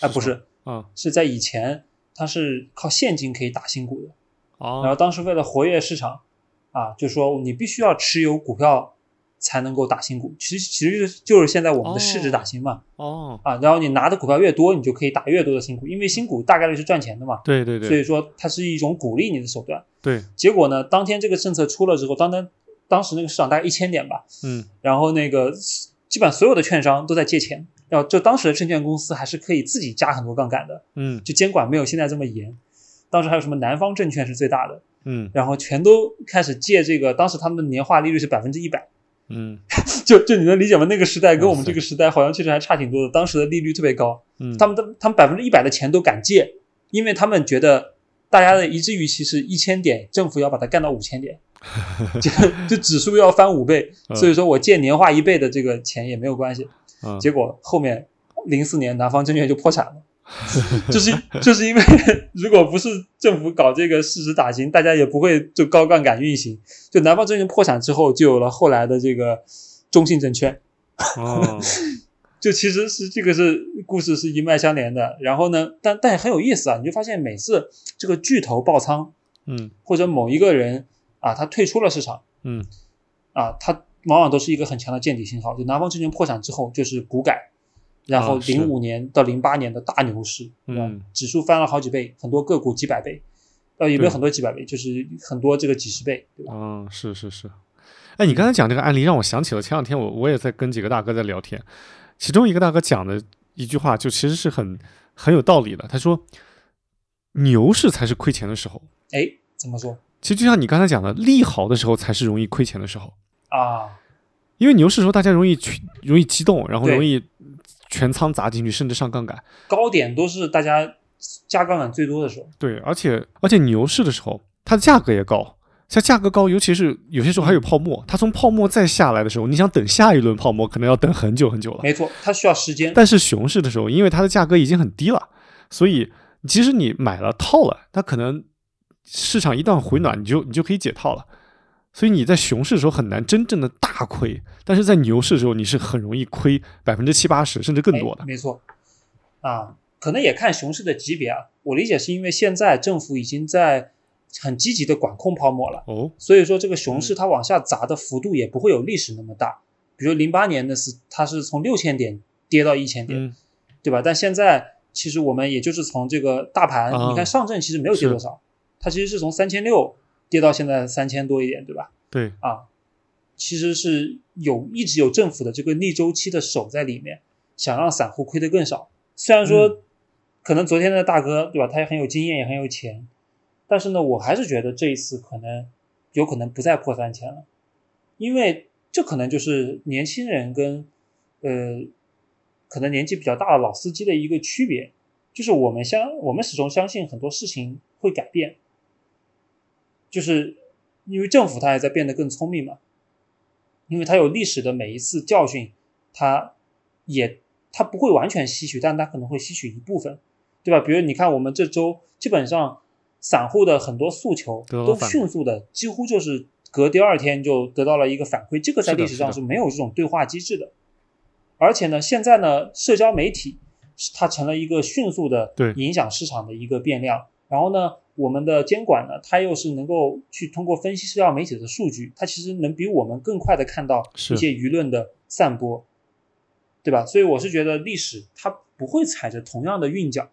哎不是啊，是在以前，它是靠现金可以打新股的，哦，然后当时为了活跃市场，啊，就说你必须要持有股票才能够打新股，其实其实就是现在我们的市值打新嘛，哦，啊，然后你拿的股票越多，你就可以打越多的新股，因为新股大概率是赚钱的嘛，对对对，所以说它是一种鼓励你的手段，对，结果呢，当天这个政策出了之后，当当当时那个市场大概一千点吧，嗯，然后那个基本上所有的券商都在借钱。要就当时的证券公司还是可以自己加很多杠杆的，嗯，就监管没有现在这么严。当时还有什么南方证券是最大的，嗯，然后全都开始借这个，当时他们的年化利率是百分之一百，嗯，就就你能理解吗？那个时代跟我们这个时代好像其实还差挺多的。当时的利率特别高，嗯，他们的他们百分之一百的钱都敢借，因为他们觉得大家的一致预期是一千点，政府要把它干到五千点，就就指数要翻五倍，所以说我借年化一倍的这个钱也没有关系。嗯。结果后面零四年南方证券就破产了，就是就是因为 如果不是政府搞这个市值打新，大家也不会就高杠杆运行。就南方证券破产之后，就有了后来的这个中信证券。哦，就其实是这个是故事是一脉相连的。然后呢，但但也很有意思啊，你就发现每次这个巨头爆仓，嗯，或者某一个人啊他退出了市场，嗯，啊他。往往都是一个很强的见底信号。就南方证券破产之后，就是股改，然后零五年到零八年的大牛市，嗯，指数翻了好几倍，很多个股几百倍，呃，有没有很多几百倍？就是很多这个几十倍，对吧？嗯，是是是。哎，你刚才讲这个案例，让我想起了前两天我我也在跟几个大哥在聊天，其中一个大哥讲的一句话，就其实是很很有道理的。他说，牛市才是亏钱的时候。哎，怎么说？其实就像你刚才讲的，利好的时候才是容易亏钱的时候。啊，因为牛市时候大家容易去容易激动，然后容易全仓砸进去，甚至上杠杆。高点都是大家加杠杆最多的时候。对，而且而且牛市的时候，它的价格也高。像价格高，尤其是有些时候还有泡沫，它从泡沫再下来的时候，你想等下一轮泡沫，可能要等很久很久了。没错，它需要时间。但是熊市的时候，因为它的价格已经很低了，所以即使你买了套了，它可能市场一旦回暖，你就你就可以解套了。所以你在熊市的时候很难真正的大亏，但是在牛市的时候你是很容易亏百分之七八十甚至更多的。没错，啊，可能也看熊市的级别啊。我理解是因为现在政府已经在很积极的管控泡沫了。哦，所以说这个熊市它往下砸的幅度也不会有历史那么大。比如零八年的是它是从六千点跌到一千点，对吧？但现在其实我们也就是从这个大盘，你看上证其实没有跌多少，它其实是从三千六跌到现在三千多一点，对吧？对啊，其实是有一直有政府的这个逆周期的手在里面，想让散户亏得更少。虽然说可能昨天的大哥，对吧？他也很有经验，也很有钱，但是呢，我还是觉得这一次可能有可能不再破三千了，因为这可能就是年轻人跟呃可能年纪比较大的老司机的一个区别，就是我们相我们始终相信很多事情会改变，就是。因为政府它也在变得更聪明嘛，因为它有历史的每一次教训，它也它不会完全吸取，但它可能会吸取一部分，对吧？比如你看我们这周基本上散户的很多诉求都迅速的，几乎就是隔第二天就得到了一个反馈，这个在历史上是没有这种对话机制的。而且呢，现在呢，社交媒体它成了一个迅速的影响市场的一个变量，然后呢。我们的监管呢，它又是能够去通过分析社交媒体的数据，它其实能比我们更快的看到一些舆论的散播，对吧？所以我是觉得历史它不会踩着同样的韵脚。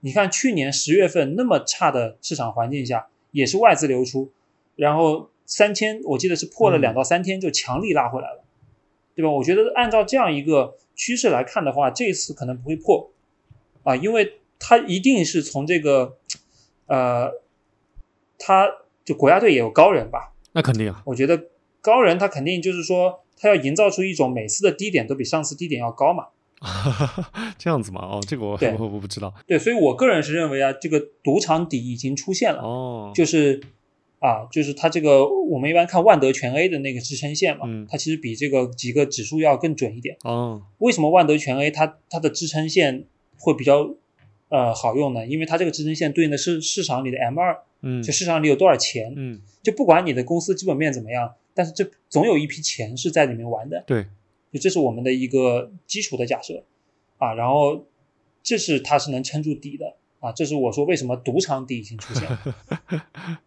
你看去年十月份那么差的市场环境下，也是外资流出，然后三千我记得是破了两到三天就强力拉回来了，对吧？我觉得按照这样一个趋势来看的话，这一次可能不会破啊，因为它一定是从这个。呃，他就国家队也有高人吧？那肯定啊。我觉得高人他肯定就是说，他要营造出一种每次的低点都比上次低点要高嘛。这样子嘛？哦，这个我我我不知道。对，所以我个人是认为啊，这个赌场底已经出现了。哦，就是啊，就是它这个我们一般看万德全 A 的那个支撑线嘛，它其实比这个几个指数要更准一点。哦，为什么万德全 A 它它的支撑线会比较？呃，好用的，因为它这个支撑线对应的是市场里的 M 二，嗯，就市场里有多少钱，嗯，就不管你的公司基本面怎么样，但是这总有一批钱是在里面玩的，对，就这是我们的一个基础的假设，啊，然后这是它是能撑住底的，啊，这是我说为什么赌场底已经出现，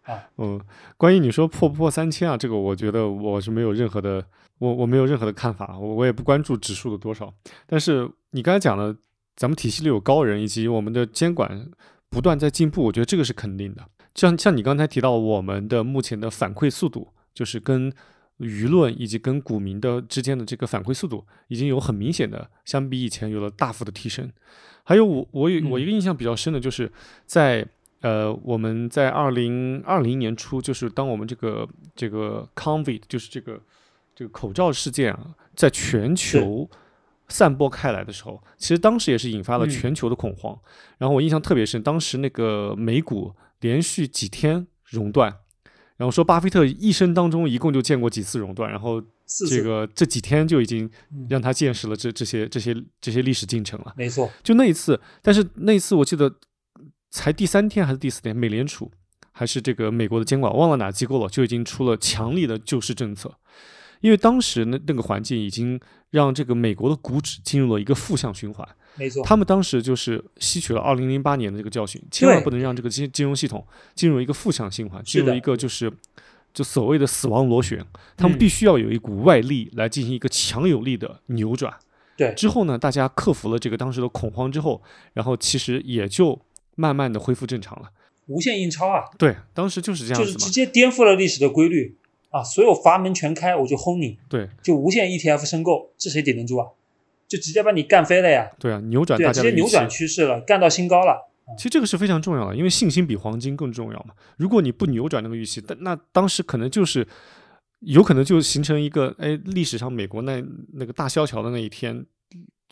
啊，嗯，关于你说破不破三千啊，这个我觉得我是没有任何的，我我没有任何的看法，我我也不关注指数的多少，但是你刚才讲的。咱们体系里有高人，以及我们的监管不断在进步，我觉得这个是肯定的。像像你刚才提到，我们的目前的反馈速度，就是跟舆论以及跟股民的之间的这个反馈速度，已经有很明显的相比以前有了大幅的提升。还有我我有我一个印象比较深的，就是在呃我们在二零二零年初，就是当我们这个这个 COVID，就是这个这个口罩事件啊，在全球。散播开来的时候，其实当时也是引发了全球的恐慌。然后我印象特别深，当时那个美股连续几天熔断，然后说巴菲特一生当中一共就见过几次熔断，然后这个这几天就已经让他见识了这这些这些这些历史进程了。没错，就那一次，但是那一次我记得才第三天还是第四天，美联储还是这个美国的监管忘了哪机构了，就已经出了强力的救市政策。因为当时那那个环境已经让这个美国的股指进入了一个负向循环，没错，他们当时就是吸取了二零零八年的这个教训，千万不能让这个金金融系统进入一个负向循环，进入一个就是就所谓的死亡螺旋，他们必须要有一股外力来进行一个强有力的扭转。对，之后呢，大家克服了这个当时的恐慌之后，然后其实也就慢慢的恢复正常了。无限印钞啊，对，当时就是这样子就是直接颠覆了历史的规律。啊，所有阀门全开，我就轰你。对，就无限 ETF 申购，这谁顶得住啊？就直接把你干飞了呀。对啊，扭转大家直接扭转趋势了，干到新高了。其实这个是非常重要的，因为信心比黄金更重要嘛。如果你不扭转那个预期，但那当时可能就是有可能就形成一个，哎，历史上美国那那个大萧条的那一天，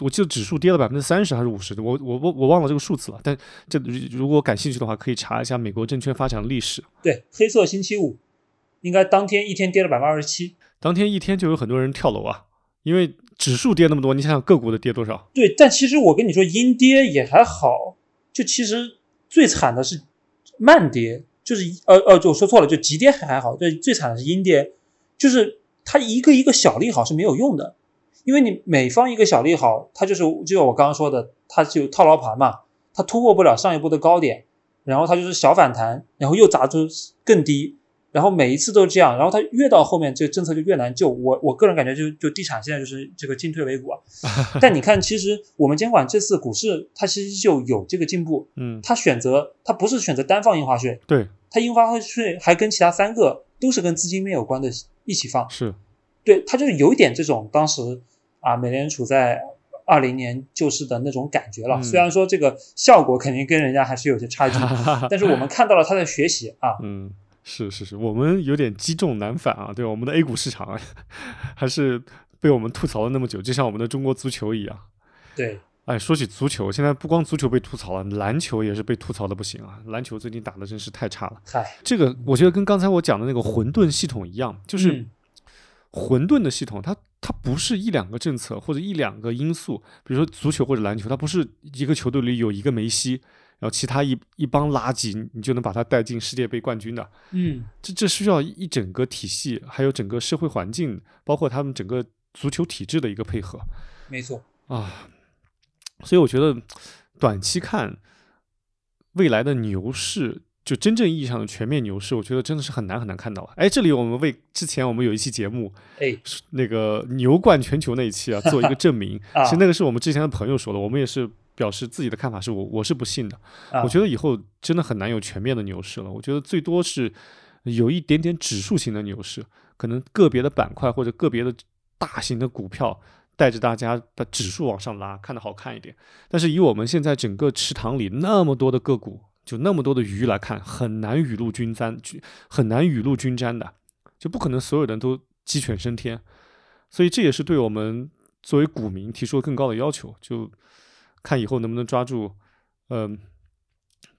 我记得指数跌了百分之三十还是五十的，我我我我忘了这个数字了。但这如果感兴趣的话，可以查一下美国证券发展历史。对，黑色星期五。应该当天一天跌了百分之二十七，当天一天就有很多人跳楼啊，因为指数跌那么多，你想想个股的跌多少？对，但其实我跟你说，阴跌也还好，就其实最惨的是慢跌，就是呃呃，就说错了，就急跌还还好，对，最惨的是阴跌，就是它一个一个小利好是没有用的，因为你每方一个小利好，它就是就像我刚刚说的，它就套牢盘嘛，它突破不了上一波的高点，然后它就是小反弹，然后又砸出更低，然后每一次都这样，然后它越到后面这个政策就越难救。我我个人感觉就就地产现在就是这个进退维谷啊。但你看，其实我们监管这次股市它其实就有这个进步，嗯，它选择它不是选择单放印花税，对，它印花税还跟其他三个都是跟资金面有关的一起放，是对，它就是有一点这种当时啊，美联储在。二零年救市的那种感觉了，虽然说这个效果肯定跟人家还是有些差距，但是我们看到了他在学习啊。嗯，是是是，我们有点积重难返啊，对吧？我们的 A 股市场 还是被我们吐槽了那么久，就像我们的中国足球一样。对，哎，说起足球，现在不光足球被吐槽了，篮球也是被吐槽的不行啊！篮球最近打的真是太差了。嗨，这个我觉得跟刚才我讲的那个混沌系统一样，就是混沌的系统，它。它不是一两个政策或者一两个因素，比如说足球或者篮球，它不是一个球队里有一个梅西，然后其他一一帮垃圾，你就能把他带进世界杯冠军的。嗯，这这需要一整个体系，还有整个社会环境，包括他们整个足球体制的一个配合。没错啊，所以我觉得短期看未来的牛市。就真正意义上的全面牛市，我觉得真的是很难很难看到。哎，这里我们为之前我们有一期节目，哎，那个牛冠全球那一期啊，做一个证明。其实那个是我们之前的朋友说的，我们也是表示自己的看法，是我我是不信的。我觉得以后真的很难有全面的牛市了。我觉得最多是有一点点指数型的牛市，可能个别的板块或者个别的大型的股票带着大家把指数往上拉，看得好看一点。但是以我们现在整个池塘里那么多的个股。就那么多的鱼来看，很难雨露均沾，很难雨露均沾的，就不可能所有人都鸡犬升天，所以这也是对我们作为股民提出了更高的要求，就看以后能不能抓住，嗯，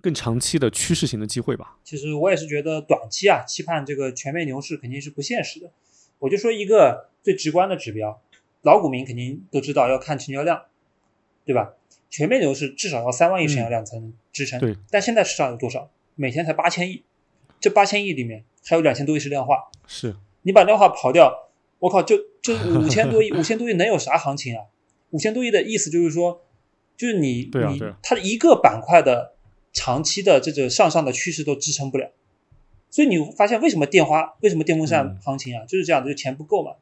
更长期的趋势型的机会吧。其实我也是觉得短期啊，期盼这个全面牛市肯定是不现实的。我就说一个最直观的指标，老股民肯定都知道要看成交量，对吧？全面牛市至少要三万亿成交量才能支撑，对。但现在市场有多少？每天才八千亿，这八千亿里面还有两千多亿是量化。是，你把量化刨掉，我靠，就就五千多亿，五千多亿能有啥行情啊？五千多亿的意思就是说，就是你你它的一个板块的长期的这个向上的趋势都支撑不了，所以你发现为什么电花为什么电风扇行情啊，就是这样的，就钱不够嘛。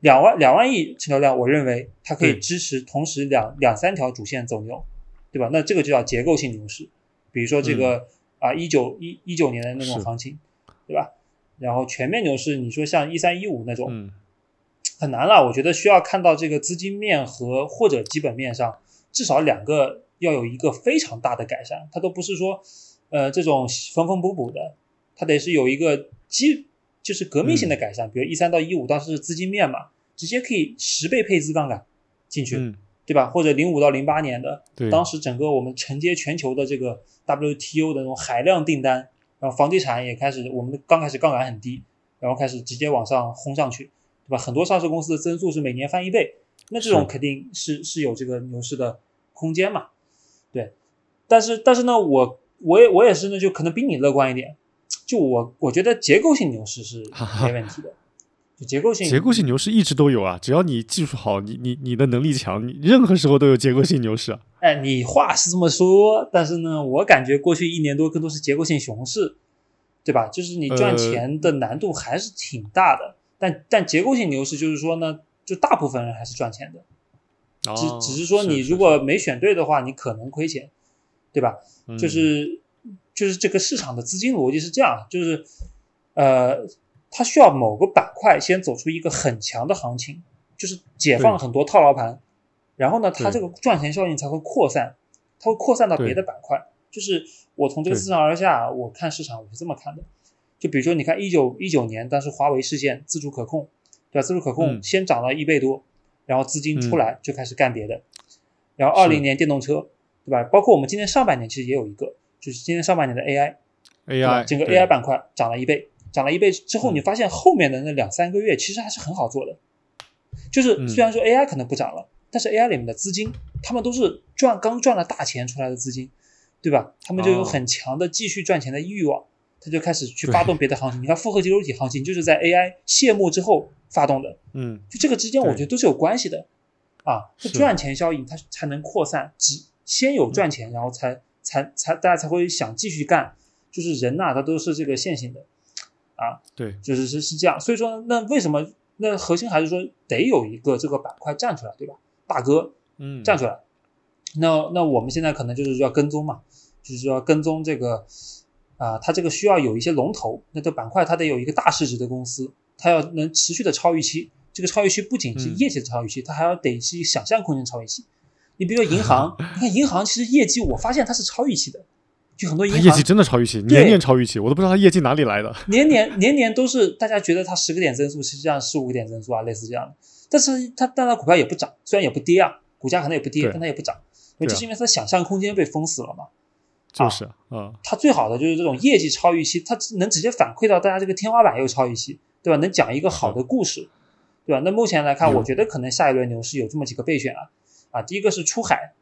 两万两万亿成交量，我认为它可以支持同时两两三条主线走牛，对吧？那这个就叫结构性牛市，比如说这个啊一九一一九年的那种行情，对吧？然后全面牛市，你说像一三一五那种，很难了。我觉得需要看到这个资金面和或者基本面上至少两个要有一个非常大的改善，它都不是说呃这种缝缝补补的，它得是有一个基。就是革命性的改善，比如一三到一五当时是资金面嘛，直接可以十倍配资杠杆进去，对吧？或者零五到零八年的，当时整个我们承接全球的这个 WTO 的那种海量订单，然后房地产也开始，我们刚开始杠杆很低，然后开始直接往上轰上去，对吧？很多上市公司的增速是每年翻一倍，那这种肯定是是有这个牛市的空间嘛，对。但是但是呢，我我也我也是呢，就可能比你乐观一点。就我我觉得结构性牛市是没问题的，就结构性结构性牛市一直都有啊，只要你技术好，你你你的能力强，你任何时候都有结构性牛市。哎，你话是这么说，但是呢，我感觉过去一年多更多是结构性熊市，对吧？就是你赚钱的难度还是挺大的，但但结构性牛市就是说呢，就大部分人还是赚钱的，只只是说你如果没选对的话，你可能亏钱，对吧？就是。就是这个市场的资金逻辑是这样，就是，呃，它需要某个板块先走出一个很强的行情，就是解放很多套牢盘，然后呢，它这个赚钱效应才会扩散，它会扩散到别的板块。就是我从这个自上而下，我看市场我是这么看的。就比如说，你看一九一九年当时华为事件，自主可控，对吧？自主可控先涨了一倍多，然后资金出来就开始干别的，然后二零年电动车，对吧？包括我们今年上半年其实也有一个。就是今年上半年的 AI，AI 整个 AI 板块涨了一倍，涨了一倍之后，你发现后面的那两三个月其实还是很好做的。就是虽然说 AI 可能不涨了，但是 AI 里面的资金，他们都是赚刚赚了大钱出来的资金，对吧？他们就有很强的继续赚钱的欲望，他就开始去发动别的行情。你看复合结构体行情就是在 AI 谢幕之后发动的，嗯，就这个之间我觉得都是有关系的啊。是赚钱效应它才能扩散，只先有赚钱，然后才。才才大家才会想继续干。就是人呐，他都是这个线性的，啊，对，就是是是这样。所以说，那为什么那核心还是说得有一个这个板块站出来，对吧？大哥，嗯，站出来。那那我们现在可能就是要跟踪嘛，就是要跟踪这个啊，它这个需要有一些龙头，那这板块它得有一个大市值的公司，它要能持续的超预期。这个超预期不仅是业绩的超预期，它还要得是想象空间超预期。你比如说银行，你看银行其实业绩，我发现它是超预期的，就很多银行业绩真的超预期，年年超预期，我都不知道它业绩哪里来的。年年年年都是大家觉得它十个点增速，实际上十五个点增速啊，类似这样的。但是它但它股票也不涨，虽然也不跌啊，股价可能也不跌，但它也不涨。就是因为它的想象空间被封死了嘛，就是啊，它最好的就是这种业绩超预期，它能直接反馈到大家这个天花板又超预期，对吧？能讲一个好的故事，对吧？那目前来看，我觉得可能下一轮牛市有这么几个备选啊，啊，第一个是出海，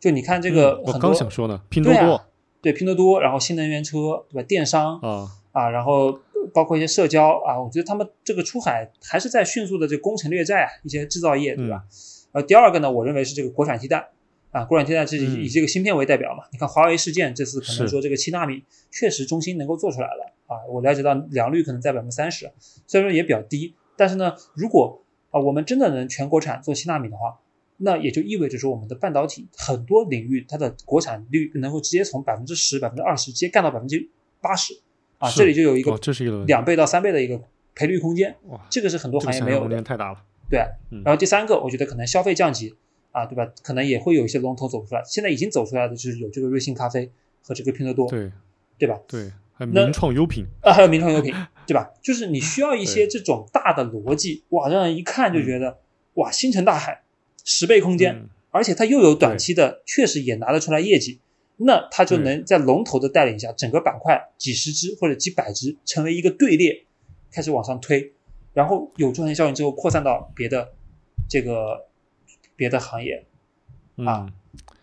就你看这个，我刚想说呢，拼多多，对拼多多，然后新能源车，对吧？电商啊啊，然后包括一些社交啊，我觉得他们这个出海还是在迅速的这攻城略寨啊，一些制造业，对吧？呃，第二个呢，我认为是这个国产替代。啊，国产替代是以这个芯片为代表嘛？你看华为事件，这次可能说这个七纳米确实中芯能够做出来了啊。我了解到良率可能在百分之三十，虽然说也比较低，但是呢，如果啊我们真的能全国产做七纳米的话，那也就意味着说我们的半导体很多领域它的国产率能够直接从百分之十、百分之二十直接干到百分之八十啊，这里就有一个这是一个两倍到三倍的一个赔率空间，这个是很多行业没有的，太大了。对，然后第三个，我觉得可能消费降级。啊，对吧？可能也会有一些龙头走出来，现在已经走出来的就是有这个瑞幸咖啡和这个拼多多，对对吧？对，还有名创优品 啊，还有名创优品，对吧？就是你需要一些这种大的逻辑，哇，让人一看就觉得哇，星辰大海，十倍空间，而且它又有短期的，确实也拿得出来业绩，那它就能在龙头的带领下，整个板块几十只或者几百只成为一个队列，开始往上推，然后有赚钱效应之后扩散到别的这个。别的行业，啊，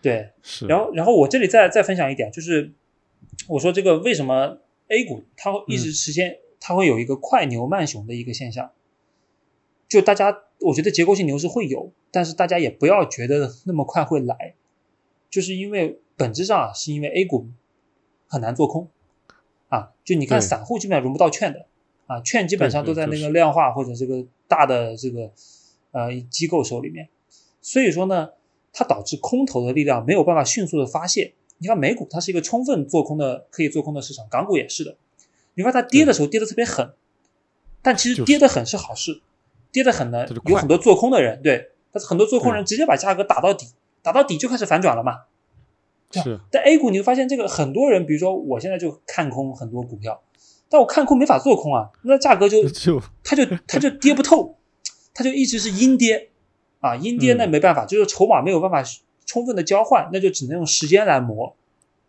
对，是。然后，然后我这里再再分享一点，就是我说这个为什么 A 股它会一直实现，它会有一个快牛慢熊的一个现象。就大家，我觉得结构性牛市会有，但是大家也不要觉得那么快会来，就是因为本质上啊，是因为 A 股很难做空啊。就你看，散户基本上融不到券的啊，券基本上都在那个量化或者这个大的这个呃机构手里面。所以说呢，它导致空头的力量没有办法迅速的发泄。你看美股，它是一个充分做空的、可以做空的市场，港股也是的。你看它跌的时候跌的特别狠，但其实跌的狠是好事，跌的狠呢，有很多做空的人，对，但是很多做空人直接把价格打到底，打到底就开始反转了嘛。是。但 A 股你会发现，这个很多人，比如说我现在就看空很多股票，但我看空没法做空啊，那价格就 就它就它就跌不透，它就一直是阴跌。啊，阴跌那没办法，就是筹码没有办法充分的交换，那就只能用时间来磨，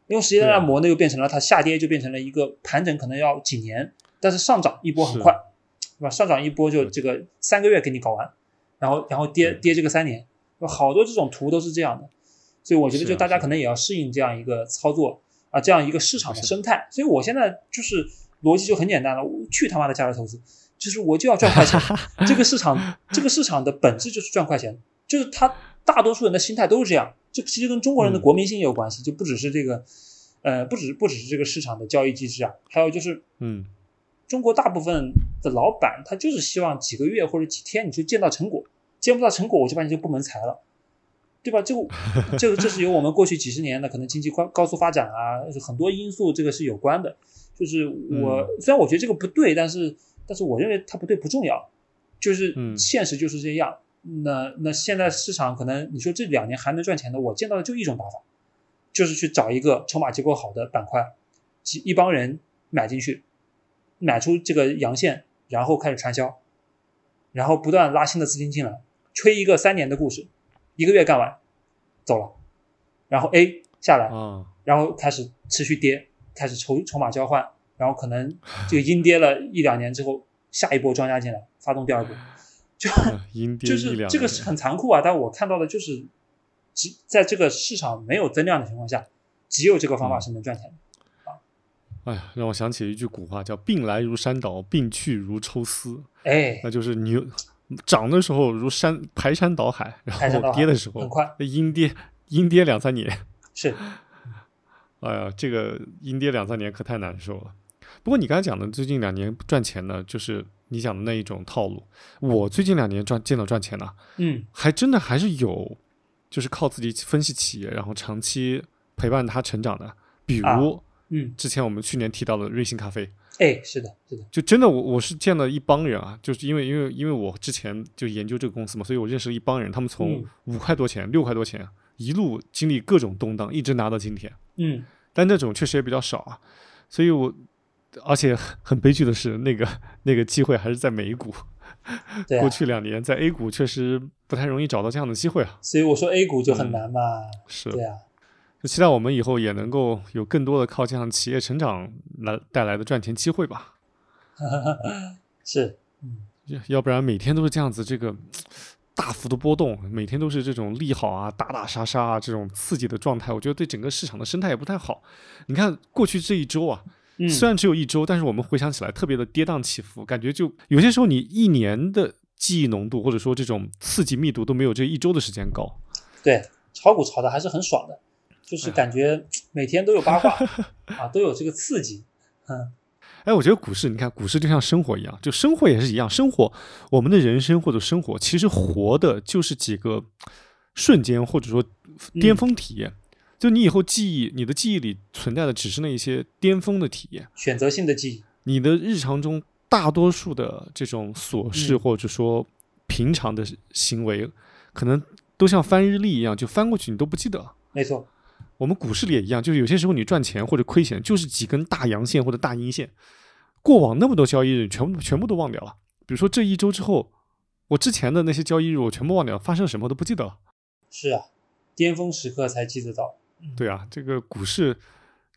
用时间来磨，那就变成了它下跌就变成了一个盘整，可能要几年，但是上涨一波很快，对吧？上涨一波就这个三个月给你搞完，然后然后跌跌这个三年，好多这种图都是这样的，所以我觉得就大家可能也要适应这样一个操作啊，这样一个市场的生态。所以我现在就是逻辑就很简单了，去他妈的价值投资。就是我就要赚快钱，这个市场这个市场的本质就是赚快钱，就是他大多数人的心态都是这样。这其实跟中国人的国民性有关系，就不只是这个，呃，不只不只是这个市场的交易机制啊，还有就是，嗯，中国大部分的老板他就是希望几个月或者几天你就见到成果，见不到成果我就把你这个部门裁了，对吧？这个这个这是由我们过去几十年的可能经济快高速发展啊，很多因素这个是有关的。就是我虽然我觉得这个不对，但是。但是我认为它不对不重要，就是现实就是这样。那那现在市场可能你说这两年还能赚钱的，我见到的就一种打法，就是去找一个筹码结构好的板块，几一帮人买进去，买出这个阳线，然后开始传销，然后不断拉新的资金进来，吹一个三年的故事，一个月干完走了，然后 A 下来，然后开始持续跌，开始筹筹码交换。然后可能这个阴跌了一两年之后，下一波庄家进来，发动第二波，就阴跌就是这个是很残酷啊。但我看到的就是，只在这个市场没有增量的情况下，只有这个方法是能赚钱的啊。哎呀，让我想起一句古话，叫“病来如山倒，病去如抽丝”。哎，那就是你涨的时候如山排山倒海，然后跌的时候很快阴跌阴跌两三年是。哎呀，这个阴跌两三年可太难受了。不过你刚才讲的最近两年赚钱呢，就是你讲的那一种套路。我最近两年赚见到赚钱呢，嗯，还真的还是有，就是靠自己分析企业，然后长期陪伴他成长的。比如，嗯，之前我们去年提到的瑞幸咖啡，哎，是的，是的，就真的我我是见了一帮人啊，就是因为因为因为我之前就研究这个公司嘛，所以我认识了一帮人，他们从五块多钱、六块多钱一路经历各种动荡，一直拿到今天。嗯，但那种确实也比较少啊，所以我。而且很悲剧的是，那个那个机会还是在美股。过去两年在 A 股确实不太容易找到这样的机会啊。所以我说 A 股就很难嘛。是。对啊。就期待我们以后也能够有更多的靠这样企业成长来带来的赚钱机会吧。是。嗯。要不然每天都是这样子，这个大幅的波动，每天都是这种利好啊、打打杀杀啊这种刺激的状态，我觉得对整个市场的生态也不太好。你看过去这一周啊。虽然只有一周，但是我们回想起来特别的跌宕起伏，感觉就有些时候你一年的记忆浓度或者说这种刺激密度都没有这一周的时间高。对，炒股炒的还是很爽的，就是感觉每天都有八卦 啊，都有这个刺激。嗯，哎，我觉得股市，你看股市就像生活一样，就生活也是一样，生活我们的人生或者生活其实活的就是几个瞬间或者说巅峰体验。就你以后记忆，你的记忆里存在的只是那一些巅峰的体验，选择性的记忆。你的日常中大多数的这种琐事或者说平常的行为，可能都像翻日历一样，就翻过去你都不记得。没错，我们股市里也一样，就是有些时候你赚钱或者亏钱，就是几根大阳线或者大阴线，过往那么多交易日全部全部都忘掉了。比如说这一周之后，我之前的那些交易日我全部忘掉了，发生什么都不记得了。是啊，巅峰时刻才记得到。对啊，这个股市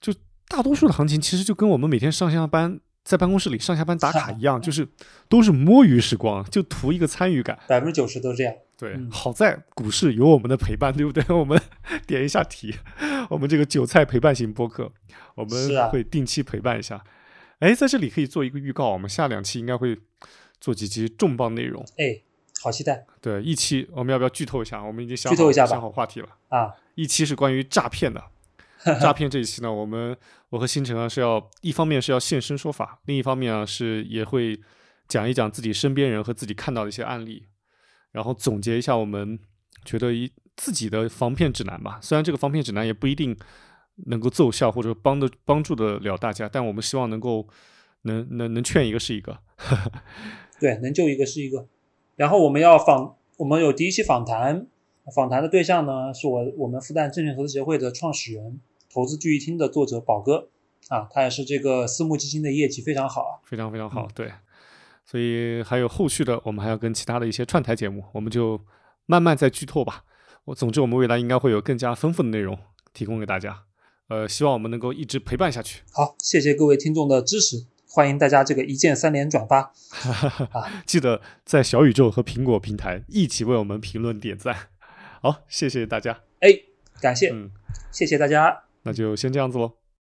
就大多数的行情，其实就跟我们每天上下班在办公室里上下班打卡一样，就是都是摸鱼时光，就图一个参与感。百分之九十都这样。对，好在股市有我们的陪伴，对不对？我们点一下题，我们这个韭菜陪伴型播客，我们会定期陪伴一下。哎，在这里可以做一个预告，我们下两期应该会做几集重磅内容。哎。好期待！对，一期我们要不要剧透一下？我们已经想好想好话题了啊！一期是关于诈骗的，诈骗这一期呢，我们我和星辰啊是要一方面是要现身说法，另一方面啊是也会讲一讲自己身边人和自己看到的一些案例，然后总结一下我们觉得一自己的防骗指南吧。虽然这个防骗指南也不一定能够奏效或者帮的帮助得了大家，但我们希望能够能能能劝一个是一个，对，能救一个是一个。然后我们要访，我们有第一期访谈，访谈的对象呢是我我们复旦证券投资协会的创始人，投资聚义厅的作者宝哥，啊，他也是这个私募基金的业绩非常好啊，非常非常好，对，所以还有后续的，我们还要跟其他的一些串台节目，我们就慢慢再剧透吧。我总之我们未来应该会有更加丰富的内容提供给大家，呃，希望我们能够一直陪伴下去。好，谢谢各位听众的支持。欢迎大家这个一键三连转发 啊！记得在小宇宙和苹果平台一起为我们评论点赞。好，谢谢大家。哎，感谢，嗯，谢谢大家。那就先这样子喽。